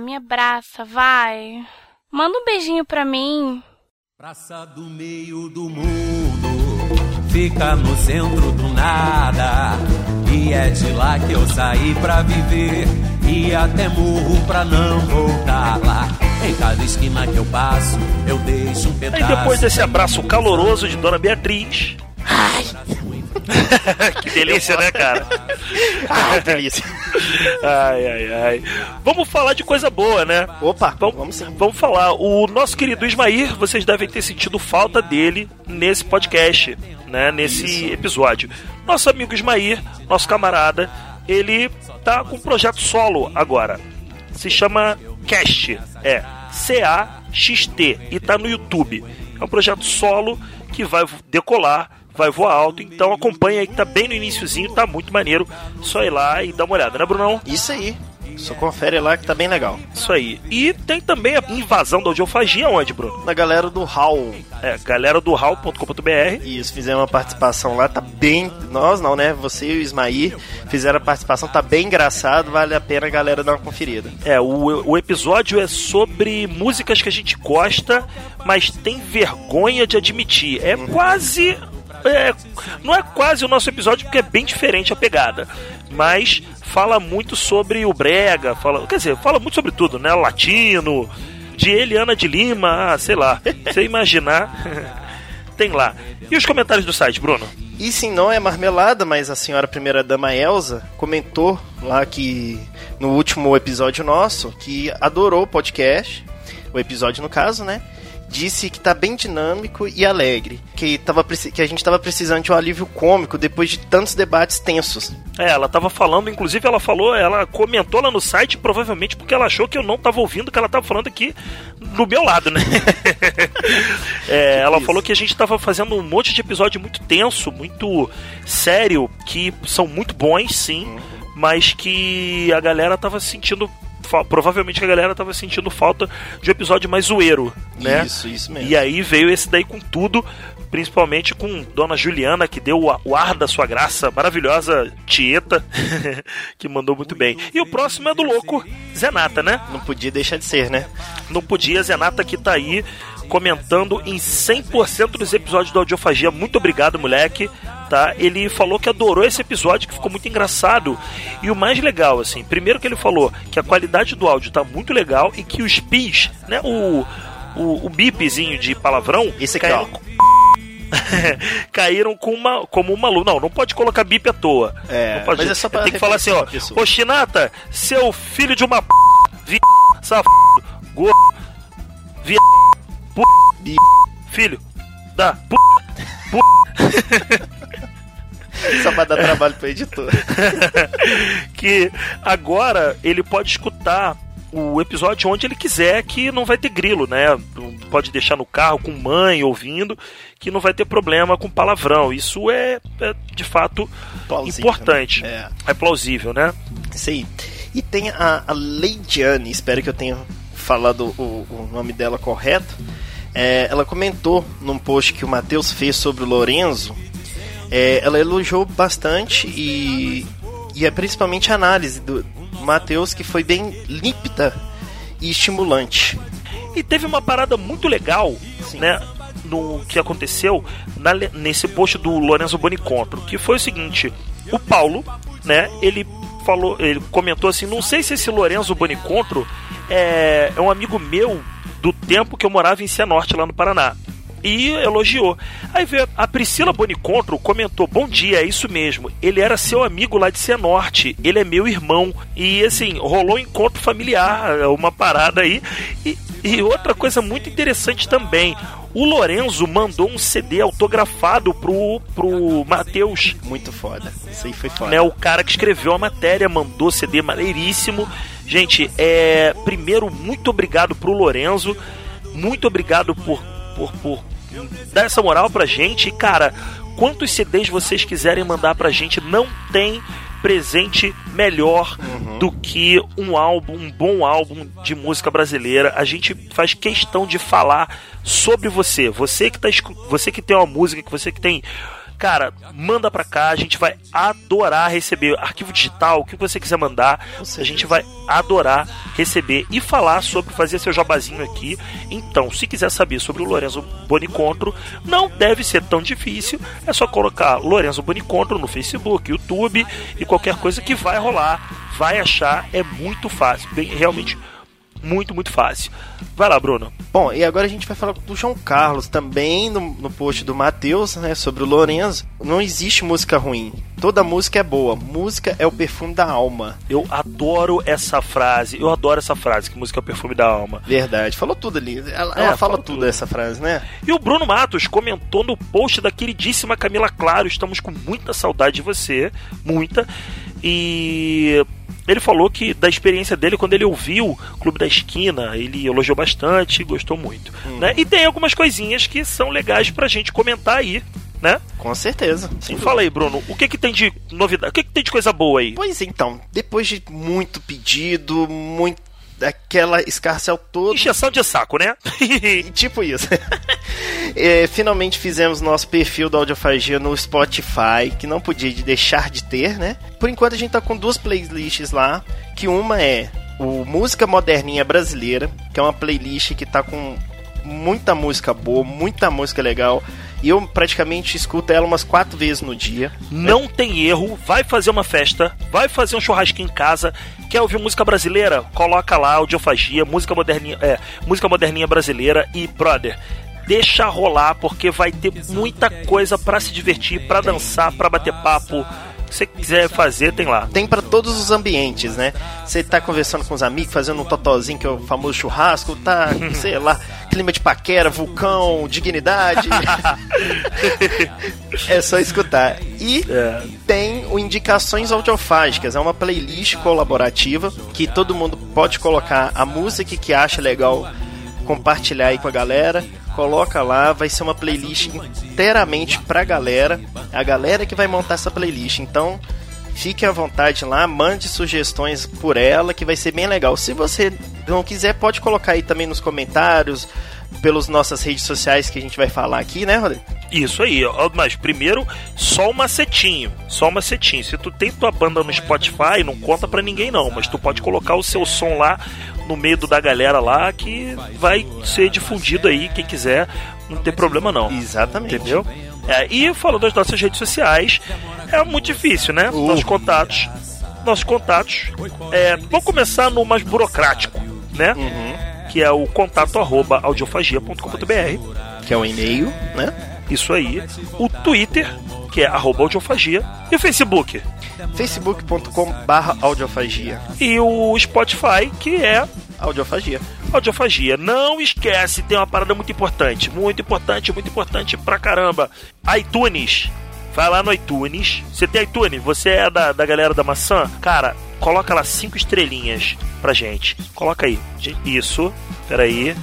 Me abraça, vai. Manda um beijinho pra mim. Praça do meio do mundo, fica no centro do nada. E é de lá que eu saí pra viver. E até morro pra não voltar lá. Em cada esquina que eu passo, eu deixo um pedaço. Aí depois desse abraço caloroso de Dona Beatriz. Ai. [laughs] que delícia, né, cara? [laughs] Ai, delícia. Ai, ai, ai. Vamos falar de coisa boa, né? Opa, vamos, vamos sim. Vamos falar. O nosso querido Ismair, vocês devem ter sentido falta dele nesse podcast, né? Nesse Isso. episódio. Nosso amigo Ismair, nosso camarada, ele tá com um projeto solo agora. Se chama Cast. É C-A-X-T. E tá no YouTube. É um projeto solo que vai decolar vai voar alto. Então acompanha aí que tá bem no iniciozinho, tá muito maneiro. Só ir lá e dar uma olhada, né, Brunão? Isso aí. Só confere lá que tá bem legal. Isso aí. E tem também a invasão da audiofagia onde, Bruno? Na galera do HAL. É, galera do HAL.com.br. Isso, fizeram uma participação lá, tá bem. Nós não, né? Você e o Ismaí fizeram a participação, tá bem engraçado, vale a pena a galera dar uma conferida. É, o, o episódio é sobre músicas que a gente gosta, mas tem vergonha de admitir. É quase. É, não é quase o nosso episódio, porque é bem diferente a pegada. Mas fala muito sobre o Brega, fala, quer dizer, fala muito sobre tudo, né? Latino, de Eliana de Lima, ah, sei lá. [laughs] Você imaginar, tem lá. E os comentários do site, Bruno? E sim, não é marmelada, mas a senhora primeira dama Elsa comentou lá que no último episódio nosso que adorou o podcast, o episódio no caso, né? Disse que tá bem dinâmico e alegre, que, tava, que a gente tava precisando de um alívio cômico depois de tantos debates tensos. É, ela tava falando, inclusive ela falou, ela comentou lá no site, provavelmente porque ela achou que eu não tava ouvindo o que ela tava falando aqui do meu lado, né? [laughs] É, ela falou que a gente tava fazendo um monte de episódio muito tenso, muito sério, que são muito bons, sim, mas que a galera tava sentindo. Provavelmente a galera tava sentindo falta de um episódio mais zoeiro, né? Isso, isso mesmo. E aí veio esse daí com tudo, principalmente com Dona Juliana, que deu o- o ar da sua graça, maravilhosa Tieta, [laughs] que mandou muito bem. E o próximo é do louco Zenata, né? Não podia deixar de ser, né? Não podia, Zenata que tá aí comentando em 100% dos episódios do Audiofagia. Muito obrigado, moleque. Tá? Ele falou que adorou esse episódio, que ficou muito engraçado. E o mais legal, assim, primeiro que ele falou que a qualidade do áudio tá muito legal e que os pis, né, o, o, o bipzinho de palavrão, Esse aqui, caíram, ó. [laughs] caíram com uma, como uma luz. Não, não pode colocar bip à toa. É, pode, mas é só pra Tem que falar assim, ó. Ô, Chinata, seu filho de uma p... vi... safado, gordo, vi... pu... filho da p... [laughs] Só pra dar trabalho pro editor. [laughs] que agora ele pode escutar o episódio onde ele quiser, que não vai ter grilo, né? Pode deixar no carro com mãe ouvindo, que não vai ter problema com palavrão. Isso é, é, de fato Plausível, importante. né? É. plausível, né? Isso aí. E tem a, a Leidiane, espero que eu tenha falado o, o nome dela correto. É, ela comentou num post que o Matheus fez sobre o Lorenzo. é, ela elogiou bastante e, e é principalmente a análise do Matheus, que foi bem límpida e estimulante. E teve uma parada muito legal, né? No que aconteceu na nesse post do Lorenzo Bonicontro, que foi o seguinte: o Paulo, né? Ele falou, ele comentou assim: não sei se esse Lorenzo Bonicontro é, é um amigo meu do tempo que eu morava em Cianorte, lá no Paraná. E elogiou. Aí veio a Priscila Bonicontro comentou: Bom dia, é isso mesmo. Ele era seu amigo lá de Cianorte. Ele é meu irmão. E assim, rolou um encontro familiar, uma parada aí. E, e outra coisa muito interessante também. O Lorenzo mandou um CD autografado pro, pro Matheus. Muito foda. Isso aí foi foda. Né, o cara que escreveu a matéria mandou CD maneiríssimo. Gente, é, primeiro, muito obrigado pro Lorenzo. Muito obrigado por, por, por dar essa moral pra gente. E, cara, quantos CDs vocês quiserem mandar pra gente, não tem presente melhor do que um álbum, um bom álbum de música brasileira. A gente faz questão de falar sobre você. Você que tá você que tem uma música, que você que tem Cara, manda pra cá, a gente vai adorar receber arquivo digital, o que você quiser mandar, a gente vai adorar receber e falar sobre fazer seu jabazinho aqui. Então, se quiser saber sobre o Lorenzo Bonicontro, não deve ser tão difícil, é só colocar Lorenzo Bonicontro no Facebook, YouTube e qualquer coisa que vai rolar, vai achar, é muito fácil, bem, realmente muito, muito fácil. Vai lá, Bruno. Bom, e agora a gente vai falar do João Carlos, também no, no post do Matheus, né, sobre o Lorenzo. Não existe música ruim. Toda música é boa. Música é o perfume da alma. Eu adoro essa frase, eu adoro essa frase, que música é o perfume da alma. Verdade, falou tudo ali. Ela, É, ela fala tudo, tudo. essa frase, né? E o Bruno Matos comentou no post da queridíssima Camila Claro: estamos com muita saudade de você, muita. E ele falou que da experiência dele quando ele ouviu Clube da Esquina, ele elogiou bastante, gostou muito. Né? E tem algumas coisinhas que são legais pra gente comentar aí. né? Com certeza. Sim, Fala aí, Bruno, o que que tem de novidade? O que que tem de coisa boa aí? Pois então, depois de muito pedido, muito aquela escarcel toda. Encheção de saco, né? [laughs] tipo isso. [laughs] É, finalmente fizemos nosso perfil da Audiofagia no Spotify, que não podia deixar de ter, né? Por enquanto a gente tá com duas playlists lá, que uma é o Música Moderninha Brasileira, que é uma playlist que tá com muita música boa, muita música legal. E eu praticamente escuto ela umas quatro vezes no dia. Não tem erro, vai fazer uma festa, vai fazer um churrasquinho em casa, quer ouvir música brasileira? Coloca lá audiofagia, música moderninha, é, música moderninha brasileira e brother, deixa rolar porque vai ter muita coisa pra se divertir, pra dançar, pra bater papo. Se você quiser fazer, tem lá. Tem pra todos os ambientes, né? Você tá conversando com os amigos, fazendo um totozinho, que é o famoso churrasco, tá, [laughs] sei lá, clima de paquera, vulcão, dignidade. [laughs] é só escutar. E tem o Indicações Audiofágicas, é uma playlist colaborativa que todo mundo pode colocar a música que acha legal, compartilhar aí com a galera. Coloca lá, vai ser uma playlist inteiramente pra galera. A galera que vai montar essa playlist. Então, fique à vontade lá, mande sugestões por ela, que vai ser bem legal. Se você não quiser, pode colocar aí também nos comentários, pelas nossas redes sociais que a gente vai falar aqui, né, Rodrigo? Isso aí, ó, mas primeiro, só um macetinho. Só um macetinho. Se tu tem tua banda no Spotify, não conta pra ninguém não, mas tu pode colocar o seu som lá no meio do da galera lá que vai ser difundido aí, quem quiser, não tem problema não. Exatamente. Entendeu? É, e falando das nossas redes sociais, é muito difícil, né? Nossos contatos. Nossos contatos. É, vamos começar no mais burocrático, né? Que é o contato arroba audiofagia.com.br. Que é o e-mail, né? Isso aí. O Twitter, que é arroba audiofagia. E o Facebook. facebook.com barra audiofagia. E o Spotify, que é Audiofagia. Audiofagia. Não esquece, tem uma parada muito importante. Muito importante, muito importante pra caramba. iTunes. Vai lá no iTunes. Você tem iTunes? Você é da, da galera da maçã? Cara, coloca lá cinco estrelinhas pra gente. Coloca aí. Isso. Peraí.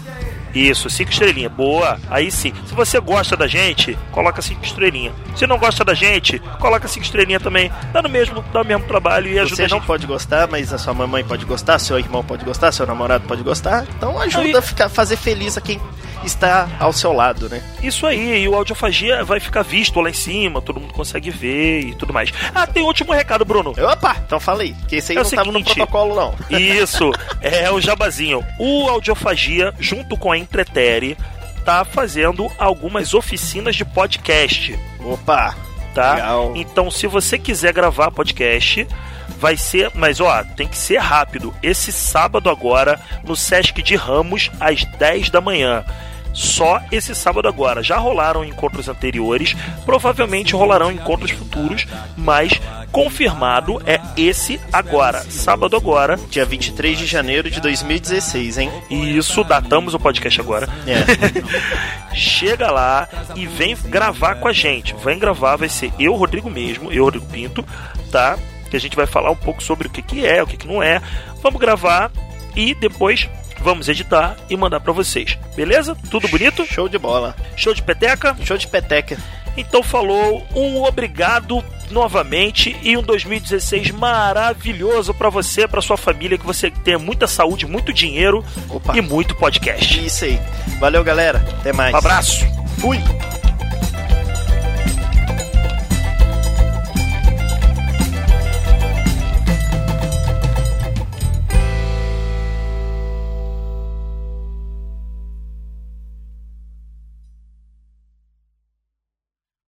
Isso, cinco estrelinhas. Boa. Aí sim. Se você gosta da gente, coloca cinco estrelinhas. Se não gosta da gente, coloca cinco estrelinhas também. Dá no mesmo, dá o mesmo trabalho e ajuda Você a não pode gostar, mas a sua mamãe pode gostar, seu irmão pode gostar, seu namorado pode gostar. Então ajuda a ficar, fazer feliz a quem está ao seu lado, né? Isso aí, e o Audiofagia vai ficar visto lá em cima, todo mundo consegue ver e tudo mais. Ah, tem último recado, Bruno. Opa, então falei, que esse aí É não estava no protocolo, não. Isso, [laughs] é o jabazinho. O Audiofagia, junto com a Entretere, tá fazendo algumas oficinas de podcast. Opa! Tá? legal. Então, se você quiser gravar podcast, vai ser. Mas ó, tem que ser rápido. Esse sábado agora, no Sesc de Ramos, às 10 da manhã. Só esse sábado agora. Já rolaram encontros anteriores, provavelmente rolarão encontros futuros, mas confirmado é esse agora, sábado agora. Dia 23 de janeiro de 2016, hein? Isso, datamos o podcast agora. É. [laughs] Chega lá e vem gravar com a gente. Vem gravar, vai ser eu, Rodrigo mesmo, eu, Rodrigo Pinto, tá? Que a gente vai falar um pouco sobre o que, que é, o que, que não é. Vamos gravar e depois vamos editar e mandar pra vocês. Beleza? Tudo bonito? Show de bola. Show de peteca? Show de peteca. Então falou, um obrigado novamente e um 2016 maravilhoso pra você, pra sua família, que você tenha muita saúde, muito dinheiro e muito podcast. Isso aí. Valeu, galera. Até mais. Um abraço. Fui.